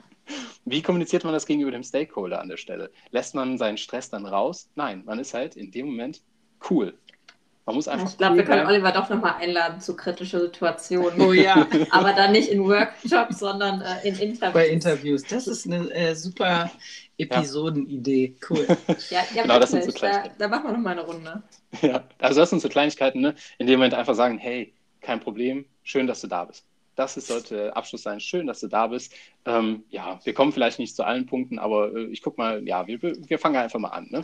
Wie kommuniziert man das gegenüber dem Stakeholder an der Stelle? Lässt man seinen Stress dann raus? Nein, man ist halt in dem Moment cool. Man muss einfach. Ich glaube, wir können Oliver doch nochmal einladen zu kritischen Situationen. Oh ja. Aber dann nicht in Workshops, sondern äh, in Interviews. Bei Interviews. Das ist eine äh, super Episodenidee. Cool. Ja, ja genau, das sind so da, da machen wir nochmal eine Runde. Ja, also das sind so Kleinigkeiten, ne? in dem Moment einfach sagen, hey, kein Problem, schön, dass du da bist. Das ist, sollte Abschluss sein. Schön, dass du da bist. Ähm, ja, wir kommen vielleicht nicht zu allen Punkten, aber äh, ich gucke mal, ja, wir, wir fangen einfach mal an. Ne?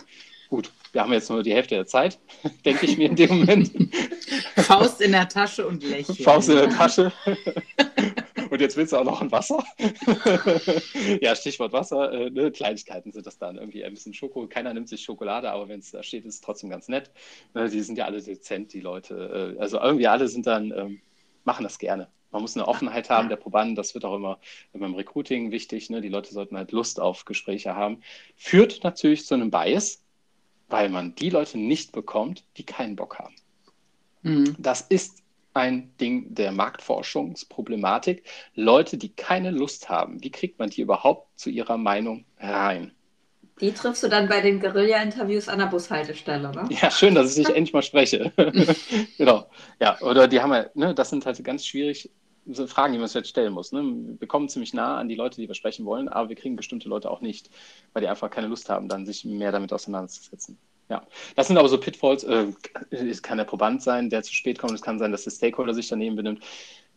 Gut, wir haben jetzt nur die Hälfte der Zeit, denke ich mir in dem Moment. Faust in der Tasche und lächeln. Faust in der Tasche. Und jetzt willst du auch noch ein Wasser? ja, Stichwort Wasser. Äh, ne? Kleinigkeiten sind das dann. Irgendwie ein bisschen Schoko. Keiner nimmt sich Schokolade, aber wenn es da steht, ist es trotzdem ganz nett. Ne? Die sind ja alle dezent, die Leute. Äh, also irgendwie alle sind dann, ähm, machen das gerne. Man muss eine Offenheit haben, der Probanden, das wird auch immer beim Recruiting wichtig. Ne? Die Leute sollten halt Lust auf Gespräche haben. Führt natürlich zu einem Bias, weil man die Leute nicht bekommt, die keinen Bock haben. Mhm. Das ist ein Ding der Marktforschungsproblematik. Leute, die keine Lust haben, wie kriegt man die überhaupt zu ihrer Meinung rein? Die triffst du dann bei den Guerilla-Interviews an der Bushaltestelle, ne? Ja, schön, dass ich dich endlich mal spreche. genau. Ja, oder die haben ja, ne, das sind halt ganz schwierig, so Fragen, die man sich jetzt stellen muss. Ne? Wir kommen ziemlich nah an die Leute, die wir sprechen wollen, aber wir kriegen bestimmte Leute auch nicht, weil die einfach keine Lust haben, dann sich mehr damit auseinanderzusetzen. Ja, das sind aber so Pitfalls. Äh, es kann der Proband sein, der zu spät kommt. Es kann sein, dass der Stakeholder sich daneben benimmt.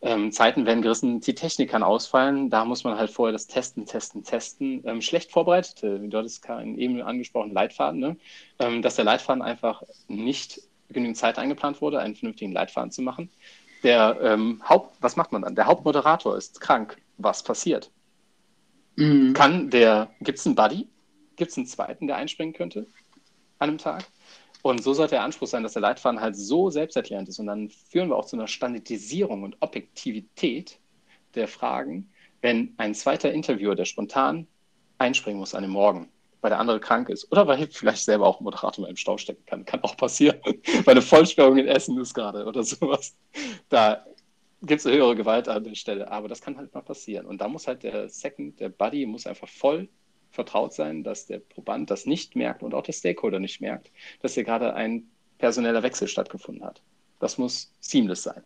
Ähm, Zeiten werden gerissen, die Technik kann ausfallen. Da muss man halt vorher das Testen, Testen, Testen. Ähm, schlecht vorbereitet, äh, dort ist eben angesprochen Leitfaden, ne? ähm, dass der Leitfaden einfach nicht genügend Zeit eingeplant wurde, einen vernünftigen Leitfaden zu machen. Der ähm, Haupt, was macht man dann? Der Hauptmoderator ist krank. Was passiert? Mhm. Kann der, gibt es einen Buddy? Gibt es einen zweiten, der einspringen könnte an einem Tag? Und so sollte der Anspruch sein, dass der Leitfaden halt so selbsterklärend ist. Und dann führen wir auch zu einer Standardisierung und Objektivität der Fragen, wenn ein zweiter Interviewer, der spontan einspringen muss an dem Morgen, weil der andere krank ist oder weil vielleicht selber auch Moderator mal im Stau stecken kann. Kann auch passieren, weil eine Vollsperrung in Essen ist gerade oder sowas. Da gibt es eine höhere Gewalt an der Stelle, aber das kann halt mal passieren. Und da muss halt der Second, der Buddy, muss einfach voll vertraut sein, dass der Proband das nicht merkt und auch der Stakeholder nicht merkt, dass hier gerade ein personeller Wechsel stattgefunden hat. Das muss seamless sein.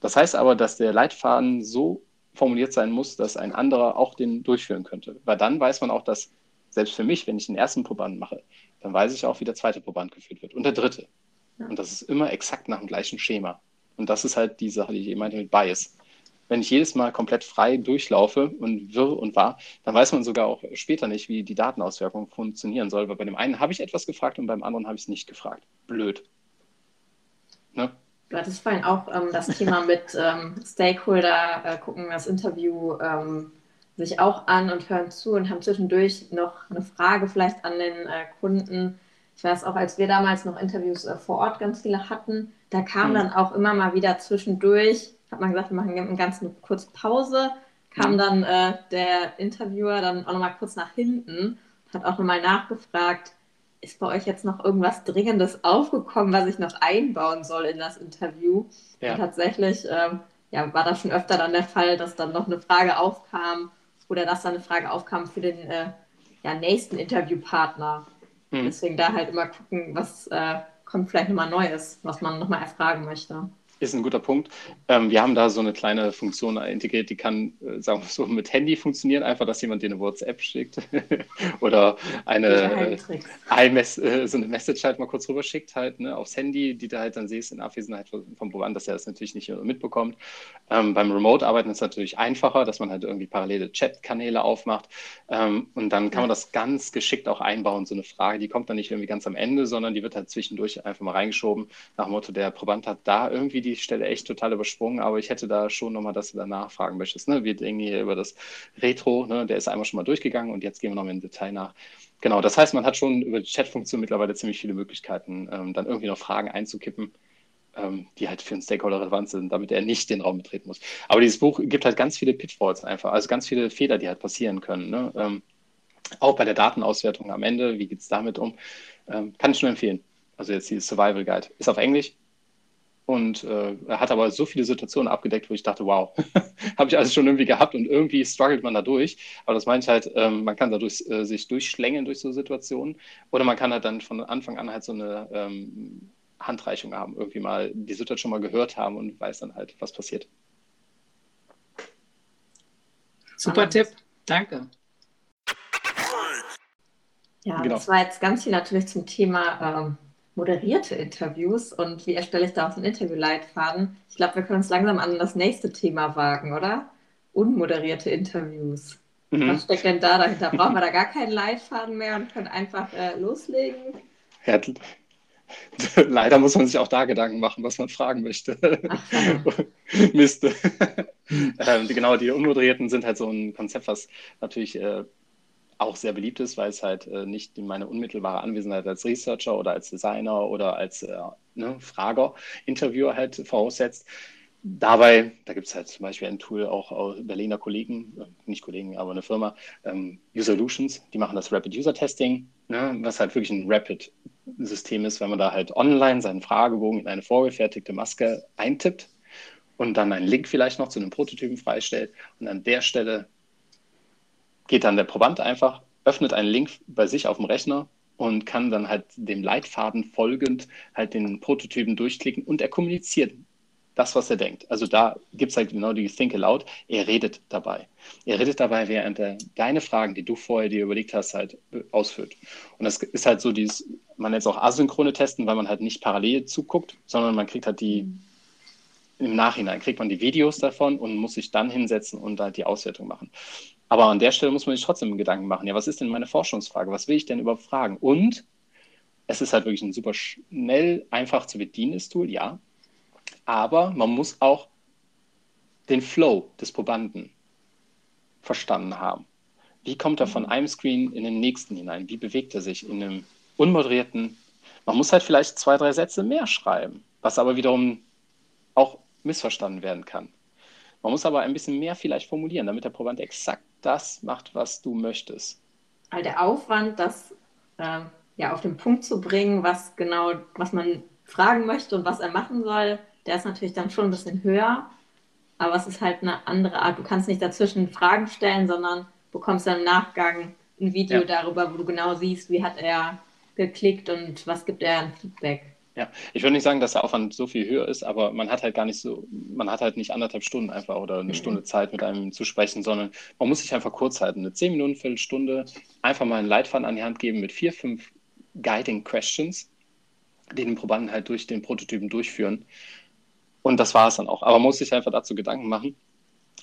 Das heißt aber, dass der Leitfaden so formuliert sein muss, dass ein anderer auch den durchführen könnte. Weil dann weiß man auch, dass selbst für mich, wenn ich den ersten Proband mache, dann weiß ich auch, wie der zweite Proband geführt wird und der dritte. Ja. Und das ist immer exakt nach dem gleichen Schema. Und das ist halt die Sache, die ich eben meinte mit Bias. wenn ich jedes Mal komplett frei durchlaufe und wirr und wahr, dann weiß man sogar auch später nicht, wie die Datenauswertung funktionieren soll. Weil bei dem einen habe ich etwas gefragt und beim anderen habe ich es nicht gefragt. Blöd. Ne? Du hattest vorhin auch ähm, das Thema mit ähm, Stakeholder, äh, gucken das Interview ähm, sich auch an und hören zu und haben zwischendurch noch eine Frage vielleicht an den äh, Kunden. Ich weiß auch, als wir damals noch Interviews äh, vor Ort ganz viele hatten, da kam mhm. dann auch immer mal wieder zwischendurch, hat man gesagt, wir machen eine ganz kurze Pause, kam mhm. dann äh, der Interviewer dann auch nochmal kurz nach hinten, hat auch nochmal nachgefragt, ist bei euch jetzt noch irgendwas Dringendes aufgekommen, was ich noch einbauen soll in das Interview? Ja. Und tatsächlich ähm, ja, war das schon öfter dann der Fall, dass dann noch eine Frage aufkam oder dass dann eine Frage aufkam für den äh, ja, nächsten Interviewpartner. Mhm. Deswegen da halt immer gucken, was äh, kommt vielleicht nochmal Neues, was man nochmal erfragen möchte ist ein guter Punkt. Ähm, wir haben da so eine kleine Funktion integriert, die kann, äh, sagen wir so, mit Handy funktionieren, einfach, dass jemand dir eine WhatsApp schickt oder eine, äh, äh, so eine Message halt mal kurz rüber schickt, halt ne, aufs Handy, die du halt dann siehst in Abwesenheit vom Proband, dass er das natürlich nicht mitbekommt. Ähm, beim Remote-Arbeiten ist es natürlich einfacher, dass man halt irgendwie parallele Chat-Kanäle aufmacht ähm, und dann kann man das ganz geschickt auch einbauen, so eine Frage, die kommt dann nicht irgendwie ganz am Ende, sondern die wird halt zwischendurch einfach mal reingeschoben, nach dem Motto, der Proband hat da irgendwie die die Stelle echt total übersprungen, aber ich hätte da schon nochmal, dass du da nachfragen möchtest. Ne? Wir denken hier über das Retro, ne? der ist einmal schon mal durchgegangen und jetzt gehen wir nochmal im Detail nach. Genau, das heißt, man hat schon über die Chat-Funktion mittlerweile ziemlich viele Möglichkeiten, ähm, dann irgendwie noch Fragen einzukippen, ähm, die halt für einen Stakeholder relevant sind, damit er nicht den Raum betreten muss. Aber dieses Buch gibt halt ganz viele Pitfalls einfach, also ganz viele Fehler, die halt passieren können. Ne? Ähm, auch bei der Datenauswertung am Ende, wie geht es damit um? Ähm, kann ich nur empfehlen. Also jetzt die Survival Guide. Ist auf Englisch, und äh, er hat aber so viele Situationen abgedeckt, wo ich dachte, wow, habe ich alles schon irgendwie gehabt und irgendwie struggelt man da durch. Aber das meine ich halt, ähm, man kann dadurch äh, sich durchschlängeln durch so Situationen oder man kann halt dann von Anfang an halt so eine ähm, Handreichung haben, irgendwie mal die Situation mal gehört haben und weiß dann halt, was passiert. Super Tipp, danke. Ja, genau. das war jetzt ganz viel natürlich zum Thema ähm, moderierte Interviews und wie erstelle ich da auch so einen Interviewleitfaden? Ich glaube, wir können uns langsam an das nächste Thema wagen, oder? Unmoderierte Interviews. Mhm. Was steckt denn da dahinter? Brauchen wir da gar keinen Leitfaden mehr und können einfach äh, loslegen? Ja, leider muss man sich auch da Gedanken machen, was man fragen möchte. Ach, Mist. ähm, genau, die Unmoderierten sind halt so ein Konzept, was natürlich äh, auch sehr beliebt ist, weil es halt äh, nicht meine unmittelbare Anwesenheit als Researcher oder als Designer oder als äh, ne, Frager, Interviewer halt voraussetzt. Dabei, da gibt es halt zum Beispiel ein Tool auch aus Berliner Kollegen, äh, nicht Kollegen, aber eine Firma, ähm, Usolutions, die machen das Rapid User Testing, ne, was halt wirklich ein Rapid-System ist, wenn man da halt online seinen Fragebogen in eine vorgefertigte Maske eintippt und dann einen Link vielleicht noch zu einem Prototypen freistellt und an der Stelle geht dann der Proband einfach, öffnet einen Link bei sich auf dem Rechner und kann dann halt dem Leitfaden folgend halt den Prototypen durchklicken und er kommuniziert das, was er denkt. Also da gibt es halt genau die Think Aloud. Er redet dabei. Er redet dabei, während er deine Fragen, die du vorher dir überlegt hast, halt äh, ausführt. Und das ist halt so dieses, man nennt es auch asynchrone Testen, weil man halt nicht parallel zuguckt, sondern man kriegt halt die, im Nachhinein kriegt man die Videos davon und muss sich dann hinsetzen und halt die Auswertung machen. Aber an der Stelle muss man sich trotzdem Gedanken machen, ja, was ist denn meine Forschungsfrage? Was will ich denn überhaupt fragen? Und es ist halt wirklich ein super schnell, einfach zu bedienendes Tool, ja. Aber man muss auch den Flow des Probanden verstanden haben. Wie kommt er von einem Screen in den nächsten hinein? Wie bewegt er sich in einem unmoderierten? Man muss halt vielleicht zwei, drei Sätze mehr schreiben, was aber wiederum auch missverstanden werden kann. Man muss aber ein bisschen mehr vielleicht formulieren, damit der Proband exakt das macht, was du möchtest. All der Aufwand, das äh, ja auf den Punkt zu bringen, was genau, was man fragen möchte und was er machen soll, der ist natürlich dann schon ein bisschen höher. Aber es ist halt eine andere Art. Du kannst nicht dazwischen Fragen stellen, sondern bekommst dann im Nachgang ein Video ja. darüber, wo du genau siehst, wie hat er geklickt und was gibt er an Feedback. Ja, ich würde nicht sagen, dass der Aufwand so viel höher ist, aber man hat halt gar nicht so, man hat halt nicht anderthalb Stunden einfach oder eine mhm. Stunde Zeit mit einem zu sprechen, sondern man muss sich einfach kurz halten. Eine zehn Minuten, Viertelstunde, einfach mal einen Leitfaden an die Hand geben mit vier, fünf Guiding Questions, die den Probanden halt durch den Prototypen durchführen. Und das war es dann auch. Aber man muss sich einfach dazu Gedanken machen,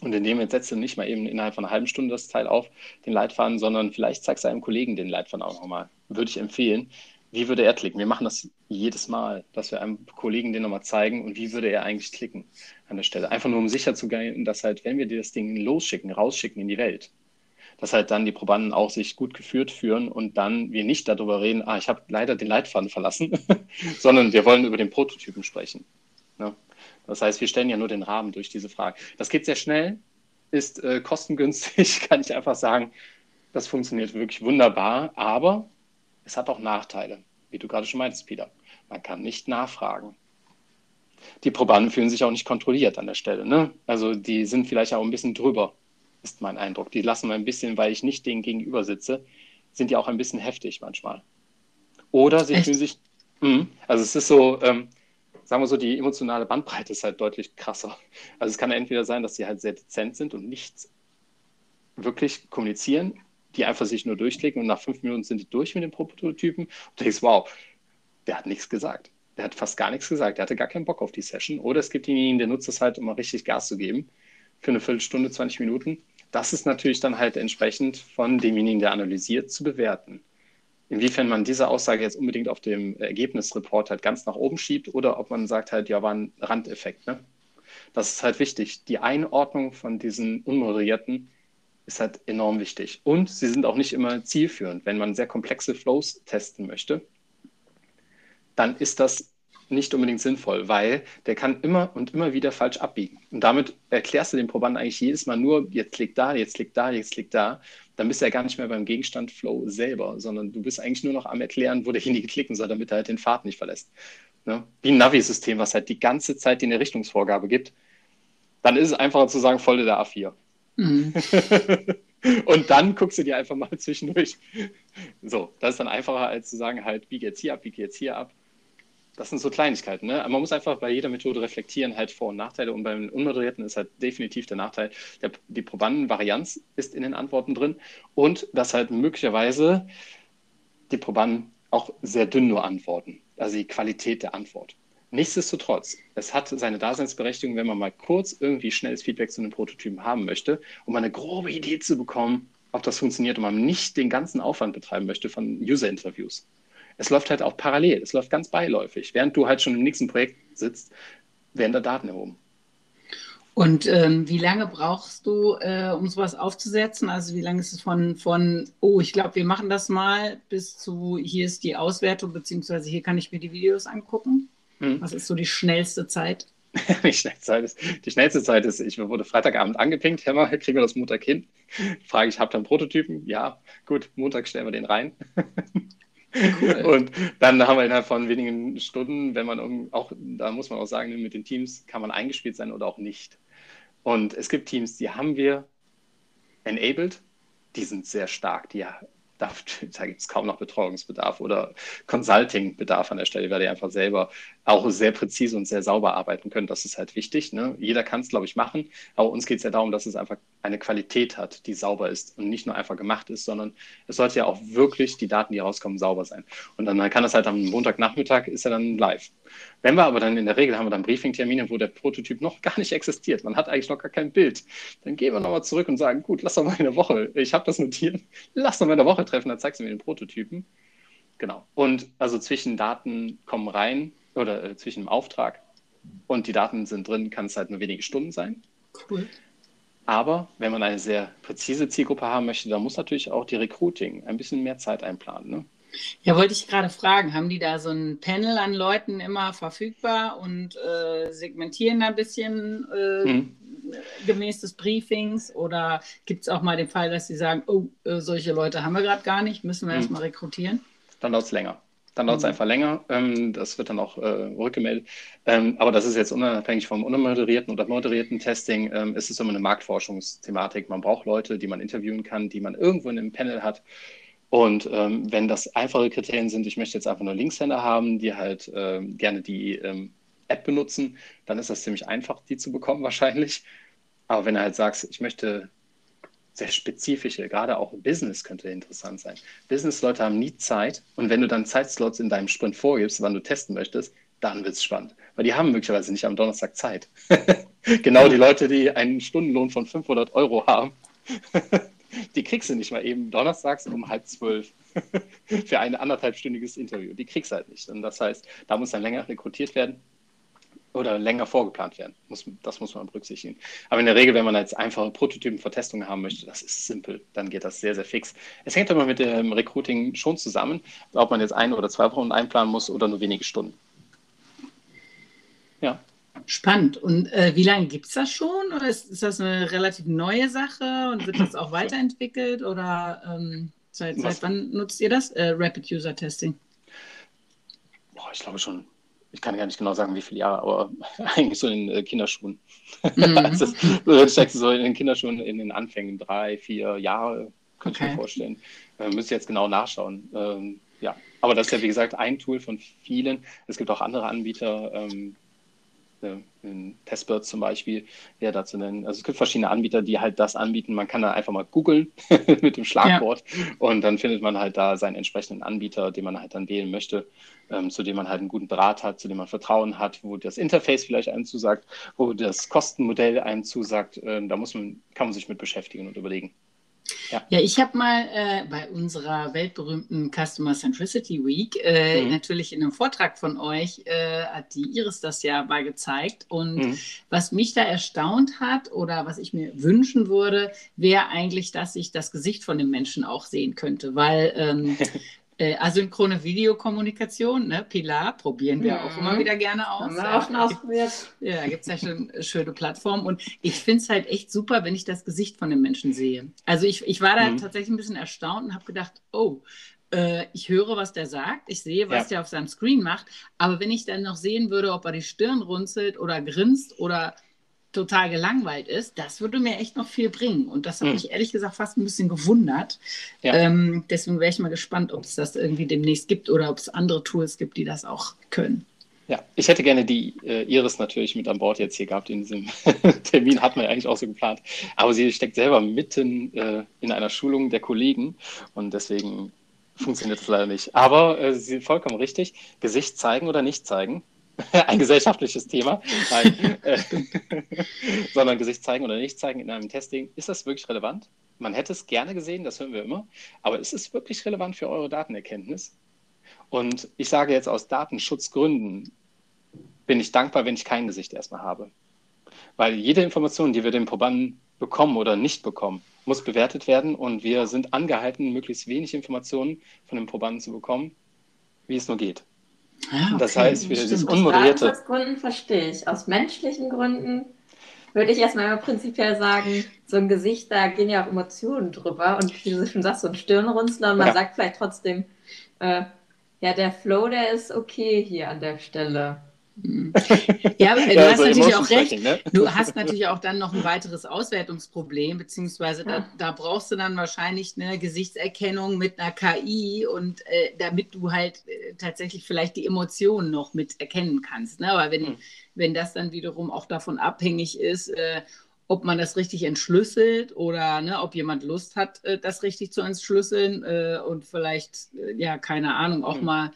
Und in dem Moment setzt du nicht mal eben innerhalb von einer halben Stunde das Teil auf, den Leitfaden, sondern vielleicht zeigst du einem Kollegen den Leitfaden auch nochmal. Würde ich empfehlen. Wie würde er klicken? Wir machen das jedes Mal, dass wir einem Kollegen den nochmal zeigen und wie würde er eigentlich klicken an der Stelle. Einfach nur, um sicher zu gehen, dass halt, wenn wir das Ding losschicken, rausschicken in die Welt, dass halt dann die Probanden auch sich gut geführt führen und dann wir nicht darüber reden, ah, ich habe leider den Leitfaden verlassen, sondern wir wollen über den Prototypen sprechen. Ja. Das heißt, wir stellen ja nur den Rahmen durch diese Frage. Das geht sehr schnell, ist äh, kostengünstig, kann ich einfach sagen. Das funktioniert wirklich wunderbar, aber es hat auch Nachteile, wie du gerade schon meintest, Peter. Man kann nicht nachfragen. Die Probanden fühlen sich auch nicht kontrolliert an der Stelle. Ne? Also die sind vielleicht auch ein bisschen drüber, ist mein Eindruck. Die lassen ein bisschen, weil ich nicht denen gegenüber sitze, sind die auch ein bisschen heftig manchmal. Oder sie Echt? fühlen sich, mh, also es ist so, ähm, sagen wir so, die emotionale Bandbreite ist halt deutlich krasser. Also es kann entweder sein, dass sie halt sehr dezent sind und nichts wirklich kommunizieren, die einfach sich nur durchklicken und nach fünf Minuten sind die durch mit den Prototypen und denkst, wow, der hat nichts gesagt. Der hat fast gar nichts gesagt. Der hatte gar keinen Bock auf die Session. Oder es gibt denjenigen, der nutzt es halt, um mal richtig Gas zu geben für eine Viertelstunde, 20 Minuten. Das ist natürlich dann halt entsprechend von demjenigen, der analysiert, zu bewerten inwiefern man diese Aussage jetzt unbedingt auf dem Ergebnisreport halt ganz nach oben schiebt oder ob man sagt halt, ja, war ein Randeffekt. Ne? Das ist halt wichtig. Die Einordnung von diesen Unmoderierten ist halt enorm wichtig. Und sie sind auch nicht immer zielführend. Wenn man sehr komplexe Flows testen möchte, dann ist das nicht unbedingt sinnvoll, weil der kann immer und immer wieder falsch abbiegen. Und damit erklärst du dem Probanden eigentlich jedes Mal nur, jetzt klick da, jetzt klick da, jetzt klick da dann bist du ja gar nicht mehr beim Gegenstand Flow selber, sondern du bist eigentlich nur noch am Erklären, wo derjenige klicken soll, damit er halt den Pfad nicht verlässt. Ne? Wie ein Navi-System, was halt die ganze Zeit dir eine Richtungsvorgabe gibt. Dann ist es einfacher zu sagen, folge der A4. Mhm. Und dann guckst du dir einfach mal zwischendurch. So, das ist dann einfacher, als zu sagen, halt, biege jetzt hier ab, biege jetzt hier ab das sind so Kleinigkeiten. Ne? Man muss einfach bei jeder Methode reflektieren, halt Vor- und Nachteile. Und beim Unmoderierten ist halt definitiv der Nachteil, der, die Probandenvarianz ist in den Antworten drin und dass halt möglicherweise die Probanden auch sehr dünn nur antworten. Also die Qualität der Antwort. Nichtsdestotrotz, es hat seine Daseinsberechtigung, wenn man mal kurz irgendwie schnelles Feedback zu einem Prototypen haben möchte, um eine grobe Idee zu bekommen, ob das funktioniert und man nicht den ganzen Aufwand betreiben möchte von User-Interviews es läuft halt auch parallel, es läuft ganz beiläufig. Während du halt schon im nächsten Projekt sitzt, werden da Daten erhoben. Und ähm, wie lange brauchst du, äh, um sowas aufzusetzen? Also wie lange ist es von, von oh, ich glaube, wir machen das mal, bis zu, hier ist die Auswertung, beziehungsweise hier kann ich mir die Videos angucken? Hm. Was ist so die schnellste Zeit? die, schnellste Zeit ist, die schnellste Zeit ist, ich wurde Freitagabend angepinkt, Hämmer, kriegen wir das Montag hin? Frage ich, habt ihr einen Prototypen? Ja, gut, Montag stellen wir den rein. Cool. Und dann haben wir innerhalb von wenigen Stunden, wenn man auch, da muss man auch sagen, mit den Teams kann man eingespielt sein oder auch nicht. Und es gibt Teams, die haben wir enabled, die sind sehr stark, die da, da gibt es kaum noch Betreuungsbedarf oder Consulting-Bedarf an der Stelle, weil die einfach selber auch sehr präzise und sehr sauber arbeiten können. Das ist halt wichtig. Ne? Jeder kann es, glaube ich, machen. Aber uns geht es ja darum, dass es einfach eine Qualität hat, die sauber ist und nicht nur einfach gemacht ist, sondern es sollte ja auch wirklich die Daten, die rauskommen, sauber sein. Und dann kann das halt am Montagnachmittag ist er dann live. Wenn wir aber dann in der Regel haben wir dann Briefingtermine, wo der Prototyp noch gar nicht existiert, man hat eigentlich noch gar kein Bild, dann gehen wir nochmal zurück und sagen, gut, lass doch mal eine Woche, ich habe das notiert, lass doch mal eine Woche treffen, dann zeigst du mir den Prototypen. Genau. Und also zwischen Daten kommen rein oder äh, zwischen dem Auftrag und die Daten sind drin, kann es halt nur wenige Stunden sein. Cool. Aber wenn man eine sehr präzise Zielgruppe haben möchte, dann muss natürlich auch die Recruiting ein bisschen mehr Zeit einplanen. Ne? Ja, wollte ich gerade fragen, haben die da so ein Panel an Leuten immer verfügbar und äh, segmentieren da ein bisschen äh, hm. gemäß des Briefings? Oder gibt es auch mal den Fall, dass sie sagen, oh, äh, solche Leute haben wir gerade gar nicht, müssen wir hm. erstmal rekrutieren? Dann dauert es länger. Dann dauert es mhm. einfach länger. Ähm, das wird dann auch äh, rückgemeldet. Ähm, aber das ist jetzt unabhängig vom unmoderierten oder moderierten Testing. Ähm, ist es immer eine Marktforschungsthematik. Man braucht Leute, die man interviewen kann, die man irgendwo in einem Panel hat. Und ähm, wenn das einfache Kriterien sind, ich möchte jetzt einfach nur Linkshänder haben, die halt ähm, gerne die ähm, App benutzen, dann ist das ziemlich einfach, die zu bekommen wahrscheinlich. Aber wenn du halt sagst, ich möchte sehr spezifische, gerade auch Business könnte interessant sein. Business-Leute haben nie Zeit und wenn du dann Zeitslots in deinem Sprint vorgibst, wann du testen möchtest, dann wird es spannend, weil die haben möglicherweise nicht am Donnerstag Zeit. genau die Leute, die einen Stundenlohn von 500 Euro haben, die kriegst du nicht mal eben donnerstags um halb zwölf für ein anderthalbstündiges Interview. Die kriegst du halt nicht. Und das heißt, da muss dann länger rekrutiert werden oder länger vorgeplant werden. Muss, das muss man berücksichtigen. Aber in der Regel, wenn man jetzt einfache Prototypen für Testungen haben möchte, das ist simpel, dann geht das sehr, sehr fix. Es hängt immer mit dem Recruiting schon zusammen, ob man jetzt ein oder zwei Wochen einplanen muss oder nur wenige Stunden. Ja. Spannend. Und äh, wie lange gibt es das schon? Oder ist, ist, das eine relativ neue Sache und wird das auch weiterentwickelt? Oder ähm, seit, seit wann nutzt ihr das? Äh, Rapid User Testing? Boah, ich glaube schon ich kann gar nicht genau sagen, wie viele Jahre, aber eigentlich so in den äh, Kinderschuhen. Mhm. also, du steckst so in den Kinderschuhen in den Anfängen, drei, vier Jahre, könnte okay. ich mir vorstellen. Äh, müsste jetzt genau nachschauen. Ähm, ja, aber das ist ja, wie gesagt, ein Tool von vielen. Es gibt auch andere Anbieter, ähm, in Testbirds zum Beispiel, ja, dazu nennen. Also es gibt verschiedene Anbieter, die halt das anbieten. Man kann da einfach mal googeln mit dem Schlagwort ja. und dann findet man halt da seinen entsprechenden Anbieter, den man halt dann wählen möchte, ähm, zu dem man halt einen guten Draht hat, zu dem man Vertrauen hat, wo das Interface vielleicht einem zusagt, wo das Kostenmodell einem zusagt. Ähm, da muss man, kann man sich mit beschäftigen und überlegen. Ja. ja, ich habe mal äh, bei unserer weltberühmten Customer Centricity Week äh, mhm. natürlich in einem Vortrag von euch äh, hat die Iris das ja mal gezeigt. Und mhm. was mich da erstaunt hat oder was ich mir wünschen würde, wäre eigentlich, dass ich das Gesicht von dem Menschen auch sehen könnte. Weil ähm, äh, asynchrone Videokommunikation, ne? Pilar, probieren wir mhm. auch immer wieder gerne aus. Haben wir auch schon ausprobiert. Ja, da gibt es ja schon schöne Plattformen. Und ich finde es halt echt super, wenn ich das Gesicht von dem Menschen sehe. Also ich, ich war da mhm. tatsächlich ein bisschen erstaunt und habe gedacht, oh, äh, ich höre, was der sagt, ich sehe, was ja. der auf seinem Screen macht, aber wenn ich dann noch sehen würde, ob er die Stirn runzelt oder grinst oder total gelangweilt ist, das würde mir echt noch viel bringen. Und das hat hm. mich ehrlich gesagt fast ein bisschen gewundert. Ja. Ähm, deswegen wäre ich mal gespannt, ob es das irgendwie demnächst gibt oder ob es andere Tools gibt, die das auch können. Ja, ich hätte gerne die äh, Iris natürlich mit an Bord jetzt hier gehabt. In diesem Termin hat man ja eigentlich auch so geplant. Aber sie steckt selber mitten äh, in einer Schulung der Kollegen und deswegen funktioniert das leider nicht. Aber äh, Sie sind vollkommen richtig. Gesicht zeigen oder nicht zeigen, ein gesellschaftliches Thema, Nein, äh, sondern Gesicht zeigen oder nicht zeigen in einem Testing. Ist das wirklich relevant? Man hätte es gerne gesehen, das hören wir immer, aber ist es wirklich relevant für eure Datenerkenntnis? Und ich sage jetzt aus Datenschutzgründen, bin ich dankbar, wenn ich kein Gesicht erstmal habe. Weil jede Information, die wir den Probanden bekommen oder nicht bekommen, muss bewertet werden und wir sind angehalten, möglichst wenig Informationen von den Probanden zu bekommen, wie es nur geht. Ah, okay. Das heißt, wieder dieses Unmoderierte. Aus Gründen verstehe ich. Aus menschlichen Gründen würde ich erstmal prinzipiell sagen, so ein Gesicht, da gehen ja auch Emotionen drüber. Und wie du schon sagst, so ein Stirnrunzler und man ja. sagt vielleicht trotzdem, äh, ja, der Flow, der ist okay hier an der Stelle. Ja, du ja, hast so natürlich auch recht. Ne? Du hast natürlich auch dann noch ein weiteres Auswertungsproblem, beziehungsweise da, da brauchst du dann wahrscheinlich eine Gesichtserkennung mit einer KI und äh, damit du halt äh, tatsächlich vielleicht die Emotionen noch mit erkennen kannst. Ne? Aber wenn, hm. wenn das dann wiederum auch davon abhängig ist, äh, ob man das richtig entschlüsselt oder ne, ob jemand Lust hat, äh, das richtig zu entschlüsseln äh, und vielleicht, äh, ja, keine Ahnung, auch hm. mal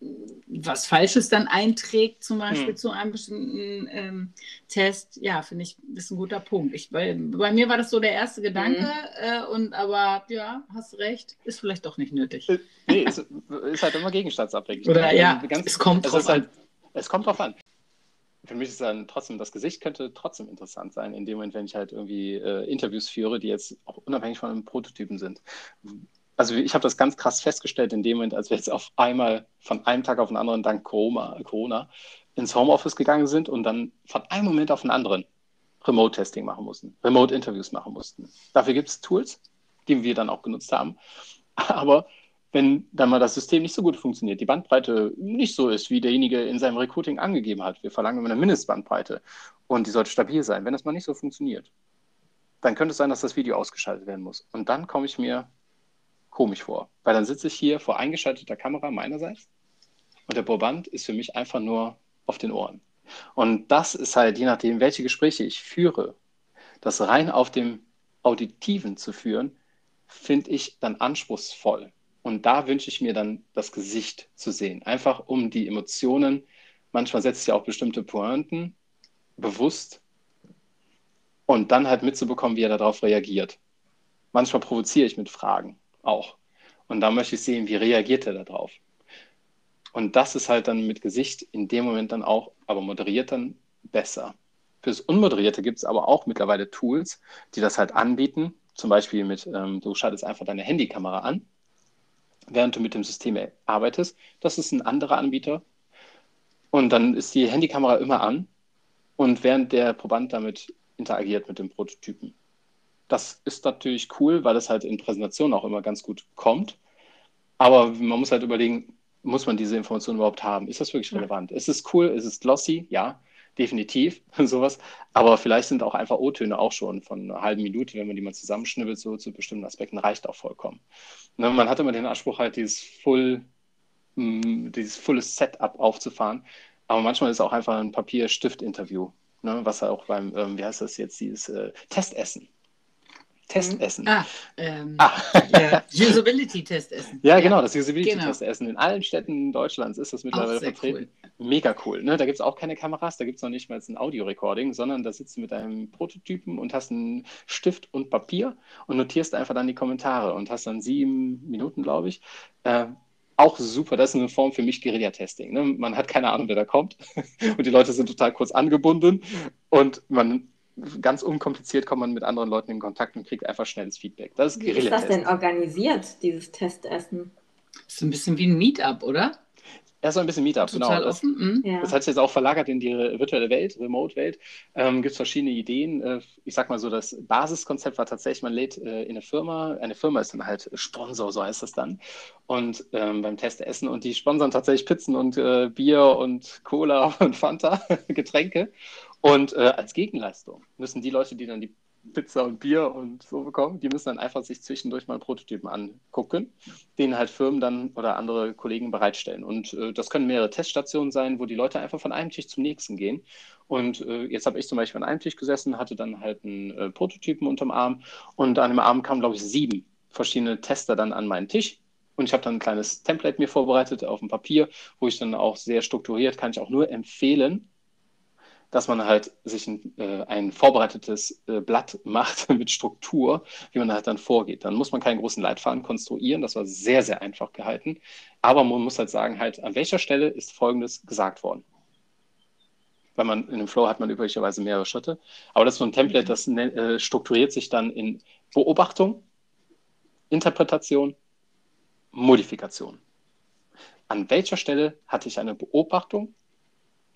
was Falsches dann einträgt, zum Beispiel hm. zu einem bestimmten ähm, Test, ja, finde ich, ist ein guter Punkt. Ich, bei, bei mir war das so der erste Gedanke, hm. äh, und aber ja, hast recht, ist vielleicht doch nicht nötig. Äh, nee, ist, ist halt immer gegenstandsabhängig. Oder ne? ja, Ganz, es kommt drauf halt, an. Es kommt drauf an. Für mich ist dann trotzdem, das Gesicht könnte trotzdem interessant sein, in dem Moment, wenn ich halt irgendwie äh, Interviews führe, die jetzt auch unabhängig von einem Prototypen sind also ich habe das ganz krass festgestellt in dem Moment, als wir jetzt auf einmal von einem Tag auf den anderen dank Corona, ins Homeoffice gegangen sind und dann von einem Moment auf den anderen Remote-Testing machen mussten, Remote-Interviews machen mussten. Dafür gibt es Tools, die wir dann auch genutzt haben. Aber wenn dann mal das System nicht so gut funktioniert, die Bandbreite nicht so ist, wie derjenige in seinem Recruiting angegeben hat, wir verlangen immer eine Mindestbandbreite und die sollte stabil sein. Wenn das mal nicht so funktioniert, dann könnte es sein, dass das Video ausgeschaltet werden muss. Und dann komme ich mir komisch vor. Weil dann sitze ich hier vor eingeschalteter Kamera meinerseits und der Proband ist für mich einfach nur auf den Ohren. Und das ist halt, je nachdem, welche Gespräche ich führe, das rein auf dem Auditiven zu führen, finde ich dann anspruchsvoll. Und da wünsche ich mir dann das Gesicht zu sehen. Einfach um die Emotionen, manchmal setzt ja auch bestimmte Pointen bewusst und dann halt mitzubekommen, wie er darauf reagiert. Manchmal provoziere ich mit Fragen auch. Und da möchte ich sehen, wie reagiert er darauf. Und das ist halt dann mit Gesicht in dem Moment dann auch, aber moderiert dann besser. Fürs Unmoderierte gibt es aber auch mittlerweile Tools, die das halt anbieten. Zum Beispiel mit, ähm, du schaltest einfach deine Handykamera an, während du mit dem System arbeitest. Das ist ein anderer Anbieter. Und dann ist die Handykamera immer an und während der Proband damit interagiert mit dem Prototypen. Das ist natürlich cool, weil das halt in Präsentationen auch immer ganz gut kommt. Aber man muss halt überlegen, muss man diese Information überhaupt haben? Ist das wirklich relevant? Ist es cool? Ist es glossy? Ja, definitiv, sowas. Aber vielleicht sind auch einfach O-Töne auch schon von einer halben Minute, wenn man die mal zusammenschnibbelt, so zu bestimmten Aspekten, reicht auch vollkommen. Ne, man hat immer den Anspruch, halt dieses Full, mh, mm, dieses fulles Setup aufzufahren. Aber manchmal ist es auch einfach ein Papier-Stift-Interview, ne, was auch beim, ähm, wie heißt das jetzt, dieses äh, Testessen Testessen. Ah, ähm, ah. Ja, Usability-Testessen. Ja, genau, das Usability-Testessen. Genau. In allen Städten Deutschlands ist das mittlerweile vertreten. Cool. Mega cool. Ne? Da gibt es auch keine Kameras, da gibt es noch nicht mal ein Audio-Recording, sondern da sitzt du mit deinem Prototypen und hast einen Stift und Papier und notierst einfach dann die Kommentare und hast dann sieben Minuten, glaube ich. Äh, auch super, das ist eine Form für mich Guerilla-Testing. Ne? Man hat keine Ahnung, wer da kommt und die Leute sind total kurz angebunden und man ganz unkompliziert kommt man mit anderen Leuten in Kontakt und kriegt einfach schnelles Feedback. Das ist Wie ist das denn organisiert, dieses Testessen? Das ist ein bisschen wie ein Meetup, oder? Ja, so ein bisschen Meetup, genau. Total offen. Das, mhm. das hat sich jetzt auch verlagert in die virtuelle Welt, Remote-Welt. Ähm, Gibt es verschiedene Ideen. Äh, ich sag mal so, das Basiskonzept war tatsächlich, man lädt äh, in eine Firma, eine Firma ist dann halt Sponsor, so heißt das dann, und ähm, beim Test essen und die sponsern tatsächlich Pizzen und äh, Bier und Cola und Fanta, Getränke. Und äh, als Gegenleistung müssen die Leute, die dann die Pizza und Bier und so bekommen, die müssen dann einfach sich zwischendurch mal Prototypen angucken, den halt Firmen dann oder andere Kollegen bereitstellen. Und äh, das können mehrere Teststationen sein, wo die Leute einfach von einem Tisch zum nächsten gehen. Und äh, jetzt habe ich zum Beispiel an einem Tisch gesessen, hatte dann halt einen äh, Prototypen unterm Arm und an dem Abend kamen, glaube ich, sieben verschiedene Tester dann an meinen Tisch. Und ich habe dann ein kleines Template mir vorbereitet auf dem Papier, wo ich dann auch sehr strukturiert, kann ich auch nur empfehlen, dass man halt sich ein, äh, ein vorbereitetes äh, Blatt macht mit Struktur, wie man halt dann vorgeht. Dann muss man keinen großen Leitfaden konstruieren, das war sehr, sehr einfach gehalten. Aber man muss halt sagen, halt, an welcher Stelle ist Folgendes gesagt worden. Weil man in einem Flow hat man üblicherweise mehrere Schritte. Aber das ist so ein Template, das äh, strukturiert sich dann in Beobachtung, Interpretation, Modifikation. An welcher Stelle hatte ich eine Beobachtung,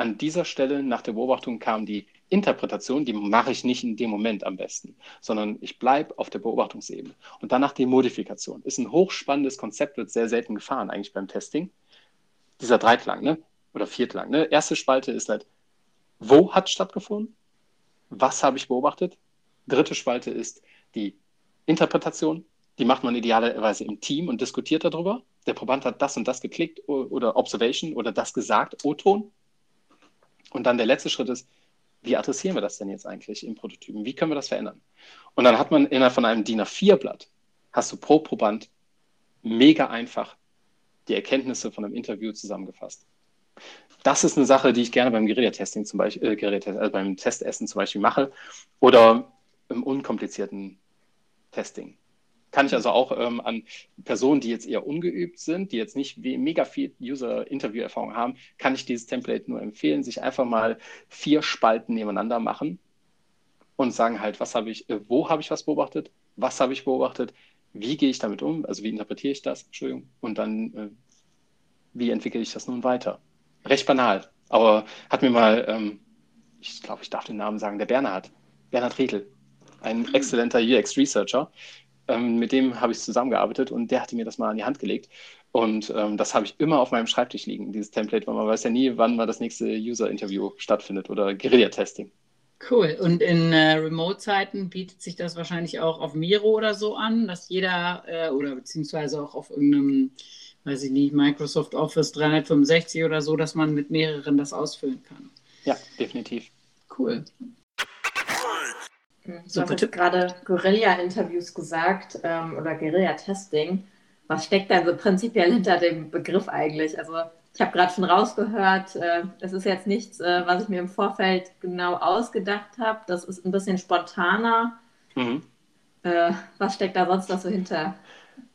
an dieser Stelle nach der Beobachtung kam die Interpretation, die mache ich nicht in dem Moment am besten, sondern ich bleibe auf der Beobachtungsebene. Und danach die Modifikation. Ist ein hochspannendes Konzept, wird sehr selten gefahren eigentlich beim Testing. Dieser Dreiklang, ne? Oder Viertlang. Ne? Erste Spalte ist halt, wo hat stattgefunden? Was habe ich beobachtet? Dritte Spalte ist die Interpretation. Die macht man idealerweise im Team und diskutiert darüber. Der Proband hat das und das geklickt oder Observation oder das gesagt, O-Ton. Und dann der letzte Schritt ist, wie adressieren wir das denn jetzt eigentlich im Prototypen? Wie können wir das verändern? Und dann hat man innerhalb von einem DIN A4-Blatt, hast du pro Proband mega einfach die Erkenntnisse von einem Interview zusammengefasst. Das ist eine Sache, die ich gerne beim Guerilla-Testing zum Beispiel, äh, Guerilla also beim Testessen zum Beispiel mache oder im unkomplizierten Testing. Kann ich also auch ähm, an Personen, die jetzt eher ungeübt sind, die jetzt nicht mega viel User-Interview-Erfahrung haben, kann ich dieses Template nur empfehlen, sich einfach mal vier Spalten nebeneinander machen und sagen halt, was habe ich, äh, wo habe ich was beobachtet, was habe ich beobachtet, wie gehe ich damit um, also wie interpretiere ich das, Entschuldigung, und dann, äh, wie entwickle ich das nun weiter. Recht banal, aber hat mir mal, ähm, ich glaube, ich darf den Namen sagen, der Bernhard, Bernhard Riedl, ein exzellenter UX-Researcher, ähm, mit dem habe ich zusammengearbeitet und der hatte mir das mal an die Hand gelegt. Und ähm, das habe ich immer auf meinem Schreibtisch liegen, dieses Template, weil man weiß ja nie, wann mal das nächste User-Interview stattfindet oder Guerilla-Testing. Cool. Und in äh, Remote-Zeiten bietet sich das wahrscheinlich auch auf Miro oder so an, dass jeder äh, oder beziehungsweise auch auf irgendeinem, weiß ich nicht, Microsoft Office 365 oder so, dass man mit mehreren das ausfüllen kann. Ja, definitiv. Cool. Mhm. Du hast gerade Guerilla-Interviews gesagt ähm, oder Guerilla-Testing. Was steckt da so prinzipiell hinter dem Begriff eigentlich? Also ich habe gerade schon rausgehört, äh, das ist jetzt nichts, äh, was ich mir im Vorfeld genau ausgedacht habe. Das ist ein bisschen spontaner. Mhm. Äh, was steckt da sonst noch so hinter?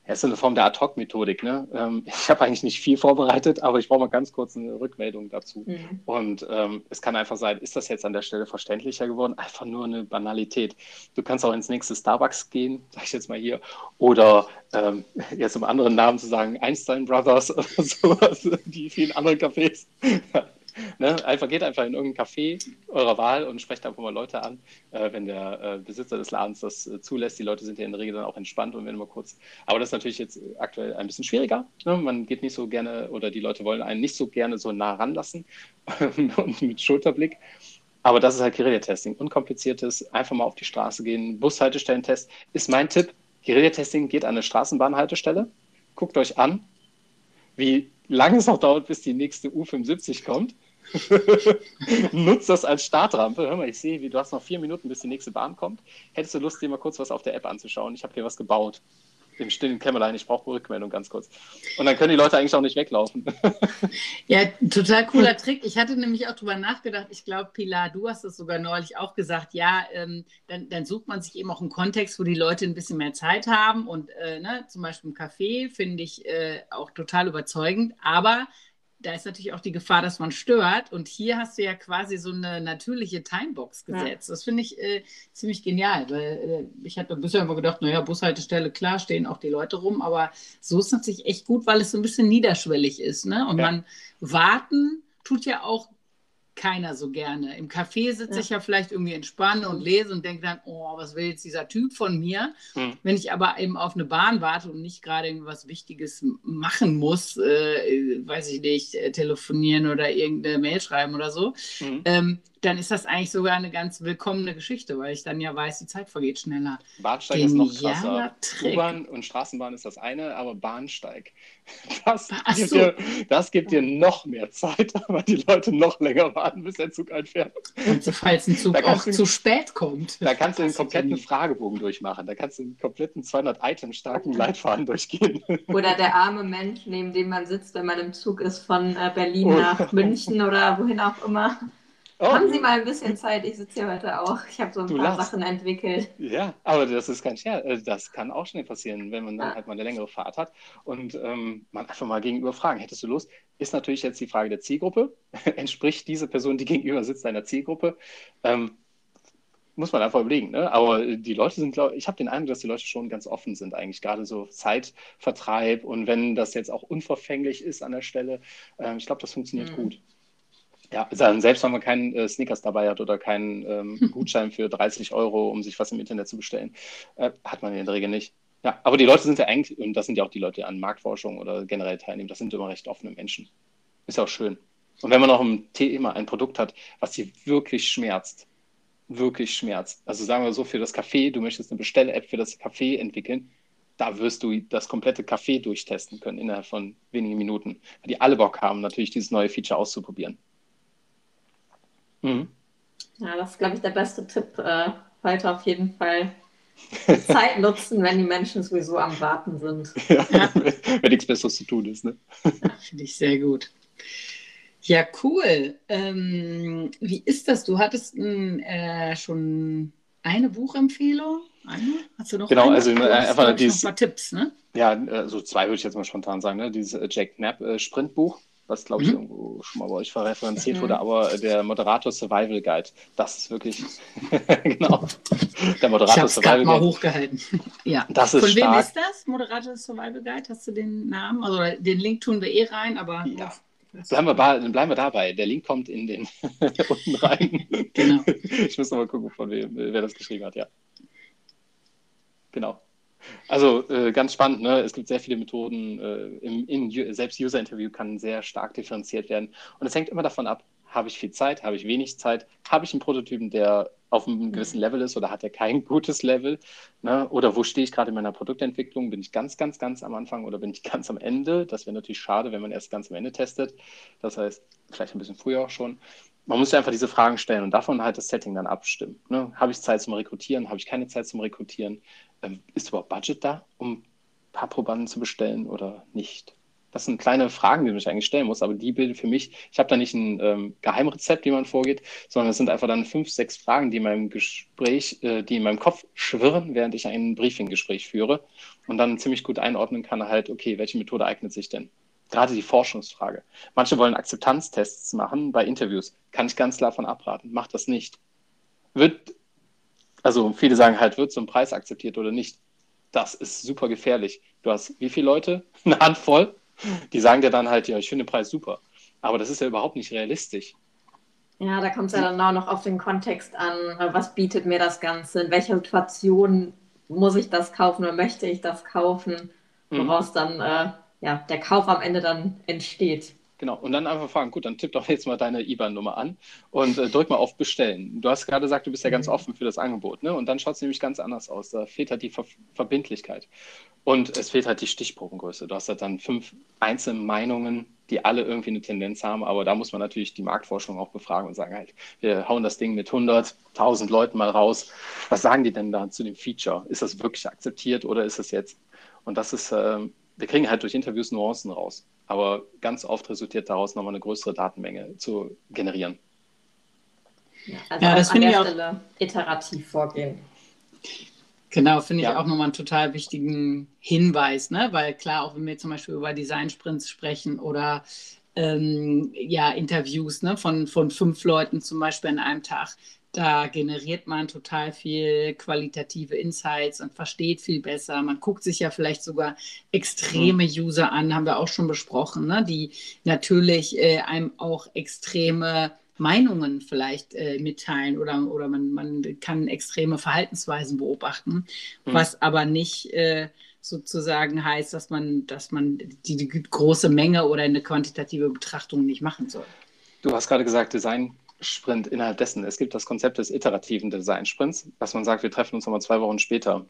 Ja, ist eine Form der Ad-Hoc-Methodik. Ne? Ähm, ich habe eigentlich nicht viel vorbereitet, aber ich brauche mal ganz kurz eine Rückmeldung dazu. Mhm. Und ähm, es kann einfach sein, ist das jetzt an der Stelle verständlicher geworden? Einfach nur eine Banalität. Du kannst auch ins nächste Starbucks gehen, sage ich jetzt mal hier, oder ähm, jetzt um anderen Namen zu sagen, Einstein Brothers oder sowas, die vielen anderen Cafés. Ne? Einfach geht einfach in irgendein Café eurer Wahl und sprecht einfach mal Leute an, äh, wenn der äh, Besitzer des Ladens das äh, zulässt. Die Leute sind ja in der Regel dann auch entspannt und werden mal kurz. Aber das ist natürlich jetzt aktuell ein bisschen schwieriger. Ne? Man geht nicht so gerne oder die Leute wollen einen nicht so gerne so nah ranlassen und mit Schulterblick. Aber das ist halt Guerilla-Testing. Unkompliziertes, einfach mal auf die Straße gehen. Bushaltestellentest ist mein Tipp. Guerilla-Testing geht an eine Straßenbahnhaltestelle. Guckt euch an, wie lange es noch dauert, bis die nächste U75 kommt. Nutzt das als Startrampe. Hör mal, ich sehe, du hast noch vier Minuten, bis die nächste Bahn kommt. Hättest du Lust, dir mal kurz was auf der App anzuschauen? Ich habe hier was gebaut im stillen Kämmerlein, ich brauche Rückmeldung ganz kurz. Und dann können die Leute eigentlich auch nicht weglaufen. ja, total cooler Trick. Ich hatte nämlich auch drüber nachgedacht, ich glaube, Pilar, du hast es sogar neulich auch gesagt, ja, ähm, dann, dann, sucht man sich eben auch einen Kontext, wo die Leute ein bisschen mehr Zeit haben. Und äh, ne, zum Beispiel im Café finde ich äh, auch total überzeugend. Aber da ist natürlich auch die Gefahr, dass man stört. Und hier hast du ja quasi so eine natürliche Timebox gesetzt. Ja. Das finde ich äh, ziemlich genial, weil äh, ich hatte bisher immer gedacht, naja, Bushaltestelle, klar, stehen auch die Leute rum, aber so ist es natürlich echt gut, weil es so ein bisschen niederschwellig ist. Ne? Und ja. man warten tut ja auch keiner so gerne. Im Café sitze ja. ich ja vielleicht irgendwie entspannen und lese und denke dann, oh, was will jetzt dieser Typ von mir? Hm. Wenn ich aber eben auf eine Bahn warte und nicht gerade irgendwas Wichtiges machen muss, äh, weiß ich nicht, äh, telefonieren oder irgendeine Mail schreiben oder so, hm. ähm, dann ist das eigentlich sogar eine ganz willkommene Geschichte, weil ich dann ja weiß, die Zeit vergeht schneller. Bahnsteig Genialer ist noch krasser. U-Bahn und Straßenbahn ist das eine, aber Bahnsteig, das, gibt, so. dir, das gibt dir noch mehr Zeit, weil die Leute noch länger warten, bis der Zug einfährt. Also, falls ein Zug auch du, zu spät kommt. Da kannst du den kompletten Fragebogen durchmachen. Da kannst du den kompletten 200 Item starken Leitfaden durchgehen. Oder der arme Mensch, neben dem man sitzt, wenn man im Zug ist von äh, Berlin oh. nach München oder wohin auch immer. Oh. Haben Sie mal ein bisschen Zeit? Ich sitze hier heute auch. Ich habe so ein du paar lachst. Sachen entwickelt. Ja, aber das ist kein Scherz. Äh, das kann auch schnell passieren, wenn man dann ja. halt mal eine längere Fahrt hat und ähm, man einfach mal gegenüber fragen, hättest du Lust? Ist natürlich jetzt die Frage der Zielgruppe. Entspricht diese Person, die gegenüber sitzt, deiner Zielgruppe? Ähm, muss man einfach überlegen. Ne? Aber die Leute sind, glaube ich, habe den Eindruck, dass die Leute schon ganz offen sind, eigentlich gerade so Zeitvertreib und wenn das jetzt auch unverfänglich ist an der Stelle, äh, ich glaube, das funktioniert mhm. gut. Ja, selbst wenn man keinen äh, Snickers dabei hat oder keinen ähm, Gutschein für 30 Euro, um sich was im Internet zu bestellen, äh, hat man in der Regel nicht. Ja, aber die Leute sind ja eigentlich, und das sind ja auch die Leute, die an Marktforschung oder generell teilnehmen, das sind immer recht offene Menschen. Ist ja auch schön. Und wenn man noch ein Thema, ein Produkt hat, was sie wirklich schmerzt, wirklich schmerzt, also sagen wir so für das Café, du möchtest eine Bestell-App für das Café entwickeln, da wirst du das komplette Café durchtesten können innerhalb von wenigen Minuten, weil die alle Bock haben, natürlich dieses neue Feature auszuprobieren. Mhm. Ja, das ist, glaube ich, der beste Tipp. Äh, heute auf jeden Fall Zeit nutzen, wenn die Menschen sowieso am Warten sind. Ja, ja. Wenn nichts Besseres zu tun ist. Ne? Ja, Finde ich sehr gut. Ja, cool. Ähm, wie ist das? Du hattest ein, äh, schon eine Buchempfehlung? Eine? Hast du noch genau, eine? also du einfach dieses, noch ein paar Tipps, ne? Ja, so also zwei würde ich jetzt mal spontan sagen. Ne? Dieses äh, Jack Knapp äh, Sprintbuch was glaube ich mhm. irgendwo schon mal bei euch verreferenziert mhm. wurde, aber der Moderator Survival Guide, das ist wirklich, genau, der Moderator ich Survival Guide. mal hochgehalten. ja. Das ist Von stark. wem ist das, Moderator Survival Guide? Hast du den Namen? Also den Link tun wir eh rein, aber... Ja. Bleiben wir, bleiben wir dabei. Der Link kommt in den unten rein. Genau. Ich muss noch mal gucken, von wem, wer das geschrieben hat, ja. Genau. Also äh, ganz spannend, ne? es gibt sehr viele Methoden. Äh, im, in, selbst User-Interview kann sehr stark differenziert werden. Und es hängt immer davon ab, habe ich viel Zeit, habe ich wenig Zeit, habe ich einen Prototypen, der auf einem gewissen Level ist oder hat er kein gutes Level? Ne? Oder wo stehe ich gerade in meiner Produktentwicklung? Bin ich ganz, ganz, ganz am Anfang oder bin ich ganz am Ende? Das wäre natürlich schade, wenn man erst ganz am Ende testet. Das heißt, vielleicht ein bisschen früher auch schon. Man muss einfach diese Fragen stellen und davon halt das Setting dann abstimmen. Ne? Habe ich Zeit zum Rekrutieren? Habe ich keine Zeit zum Rekrutieren? Ähm, ist überhaupt Budget da, um ein paar Probanden zu bestellen oder nicht? das sind kleine Fragen, die man sich eigentlich stellen muss, aber die bilden für mich, ich habe da nicht ein ähm, Geheimrezept, wie man vorgeht, sondern es sind einfach dann fünf, sechs Fragen, die in meinem Gespräch, äh, die in meinem Kopf schwirren, während ich ein Briefinggespräch führe und dann ziemlich gut einordnen kann, halt, okay, welche Methode eignet sich denn? Gerade die Forschungsfrage. Manche wollen Akzeptanztests machen bei Interviews. Kann ich ganz klar von abraten. Macht das nicht. Wird, also viele sagen halt, wird so ein Preis akzeptiert oder nicht? Das ist super gefährlich. Du hast wie viele Leute? Eine Handvoll. Die sagen dir dann halt, ja, ich finde den Preis super. Aber das ist ja überhaupt nicht realistisch. Ja, da kommt es ja dann auch noch auf den Kontext an. Was bietet mir das Ganze? In welcher Situation muss ich das kaufen oder möchte ich das kaufen? Mhm. Woraus mhm. dann äh, ja, der Kauf am Ende dann entsteht. Genau, und dann einfach fragen, gut, dann tipp doch jetzt mal deine IBAN-Nummer an und äh, drück mal auf Bestellen. Du hast gerade gesagt, du bist ja ganz mhm. offen für das Angebot, ne? Und dann schaut es nämlich ganz anders aus. Da fehlt halt die Ver Verbindlichkeit. Und es fehlt halt die Stichprobengröße. Du hast halt dann fünf einzelne Meinungen, die alle irgendwie eine Tendenz haben, aber da muss man natürlich die Marktforschung auch befragen und sagen halt, wir hauen das Ding mit 100, 1000 Leuten mal raus. Was sagen die denn da zu dem Feature? Ist das wirklich akzeptiert oder ist es jetzt? Und das ist, äh, wir kriegen halt durch Interviews Nuancen raus. Aber ganz oft resultiert daraus nochmal eine größere Datenmenge zu generieren. Ja, also ja, das finde ich auch Stelle iterativ vorgehen. Genau, finde ich ja. auch nochmal einen total wichtigen Hinweis, ne? weil klar, auch wenn wir zum Beispiel über Design-Sprints sprechen oder ähm, ja, Interviews ne? von, von fünf Leuten zum Beispiel an einem Tag, da generiert man total viel qualitative Insights und versteht viel besser. Man guckt sich ja vielleicht sogar extreme mhm. User an, haben wir auch schon besprochen, ne? die natürlich äh, einem auch extreme Meinungen vielleicht äh, mitteilen oder, oder man, man kann extreme Verhaltensweisen beobachten, mhm. was aber nicht äh, sozusagen heißt, dass man, dass man die, die große Menge oder eine quantitative Betrachtung nicht machen soll. Du hast gerade gesagt, Design Sprint innerhalb dessen. Es gibt das Konzept des iterativen Design-Sprints, dass man sagt, wir treffen uns nochmal zwei Wochen später.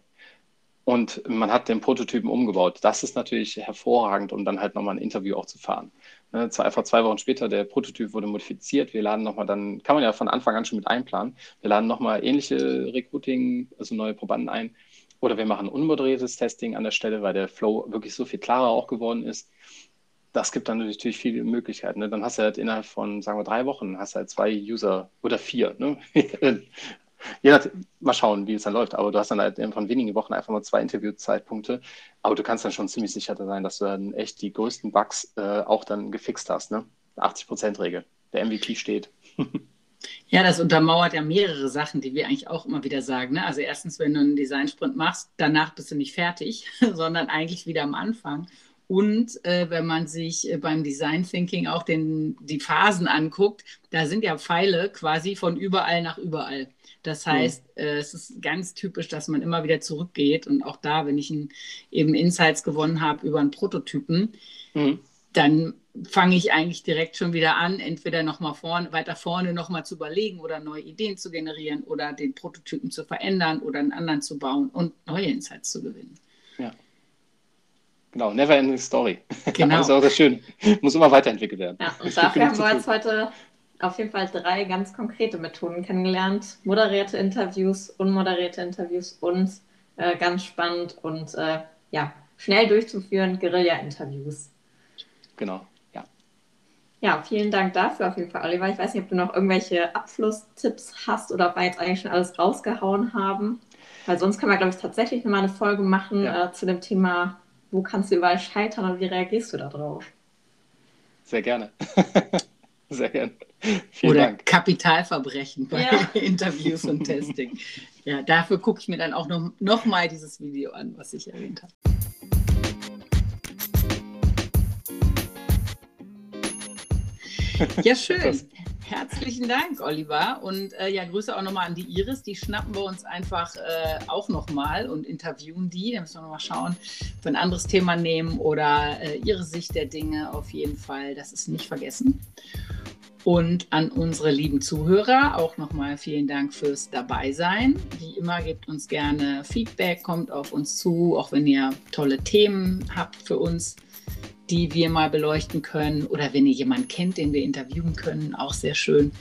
Und man hat den Prototypen umgebaut. Das ist natürlich hervorragend, um dann halt nochmal ein Interview auch zu fahren. Ne, einfach zwei Wochen später, der Prototyp wurde modifiziert. Wir laden nochmal dann, kann man ja von Anfang an schon mit einplanen. Wir laden nochmal ähnliche Recruiting, also neue Probanden ein. Oder wir machen unmoderiertes Testing an der Stelle, weil der Flow wirklich so viel klarer auch geworden ist das gibt dann natürlich viele Möglichkeiten. Ne? Dann hast du halt innerhalb von, sagen wir, drei Wochen, hast halt zwei User oder vier. Ne? Je nach, mal schauen, wie es dann läuft. Aber du hast dann halt von wenigen Wochen einfach mal zwei Interviewzeitpunkte. Aber du kannst dann schon ziemlich sicher sein, dass du dann echt die größten Bugs äh, auch dann gefixt hast. Ne? 80%-Regel. Der MVP steht. Ja, das untermauert ja mehrere Sachen, die wir eigentlich auch immer wieder sagen. Ne? Also erstens, wenn du einen Design-Sprint machst, danach bist du nicht fertig, sondern eigentlich wieder am Anfang. Und äh, wenn man sich äh, beim Design Thinking auch den, die Phasen anguckt, da sind ja Pfeile quasi von überall nach überall. Das mhm. heißt, mhm. äh, es ist ganz typisch, dass man immer wieder zurückgeht. Und auch da, wenn ich ein, eben Insights gewonnen habe über einen Prototypen, mhm. dann fange ich eigentlich direkt schon wieder an, entweder noch mal vorne, weiter vorne nochmal zu überlegen oder neue Ideen zu generieren oder den Prototypen zu verändern oder einen anderen zu bauen und neue Insights zu gewinnen. Genau, never ending story. Genau. das ist auch das Schöne. Muss immer weiterentwickelt werden. Ja, und dafür haben wir jetzt heute auf jeden Fall drei ganz konkrete Methoden kennengelernt. Moderierte Interviews, unmoderierte Interviews und äh, ganz spannend und äh, ja, schnell durchzuführen, Guerilla-Interviews. Genau, ja. Ja, vielen Dank dafür auf jeden Fall, Oliver. Ich weiß nicht, ob du noch irgendwelche Abschlusstipps hast oder ob wir jetzt eigentlich schon alles rausgehauen haben. Weil sonst können wir, glaube ich, tatsächlich nochmal eine Folge machen ja. äh, zu dem Thema wo kannst du überall scheitern und wie reagierst du darauf? Sehr gerne. Sehr gerne. Vielen Oder Dank. Kapitalverbrechen bei ja. Interviews und Testing. Ja, dafür gucke ich mir dann auch noch, noch mal dieses Video an, was ich erwähnt habe. Ja, schön. Herzlichen Dank, Oliver. Und äh, ja, Grüße auch nochmal an die Iris. Die schnappen wir uns einfach äh, auch nochmal und interviewen die. Da müssen wir nochmal schauen, ob wir ein anderes Thema nehmen oder äh, ihre Sicht der Dinge auf jeden Fall. Das ist nicht vergessen. Und an unsere lieben Zuhörer auch nochmal vielen Dank fürs Dabeisein. Wie immer, gebt uns gerne Feedback, kommt auf uns zu, auch wenn ihr tolle Themen habt für uns die wir mal beleuchten können oder wenn ihr jemanden kennt, den wir interviewen können, auch sehr schön.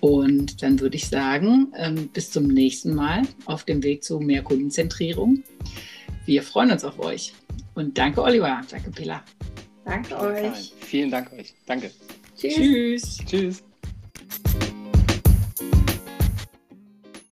Und dann würde ich sagen, ähm, bis zum nächsten Mal auf dem Weg zu mehr Kundenzentrierung. Wir freuen uns auf euch. Und danke, Oliver. Danke, Pilar. Danke euch. Vielen Dank euch. Danke. Tschüss. Tschüss. Tschüss.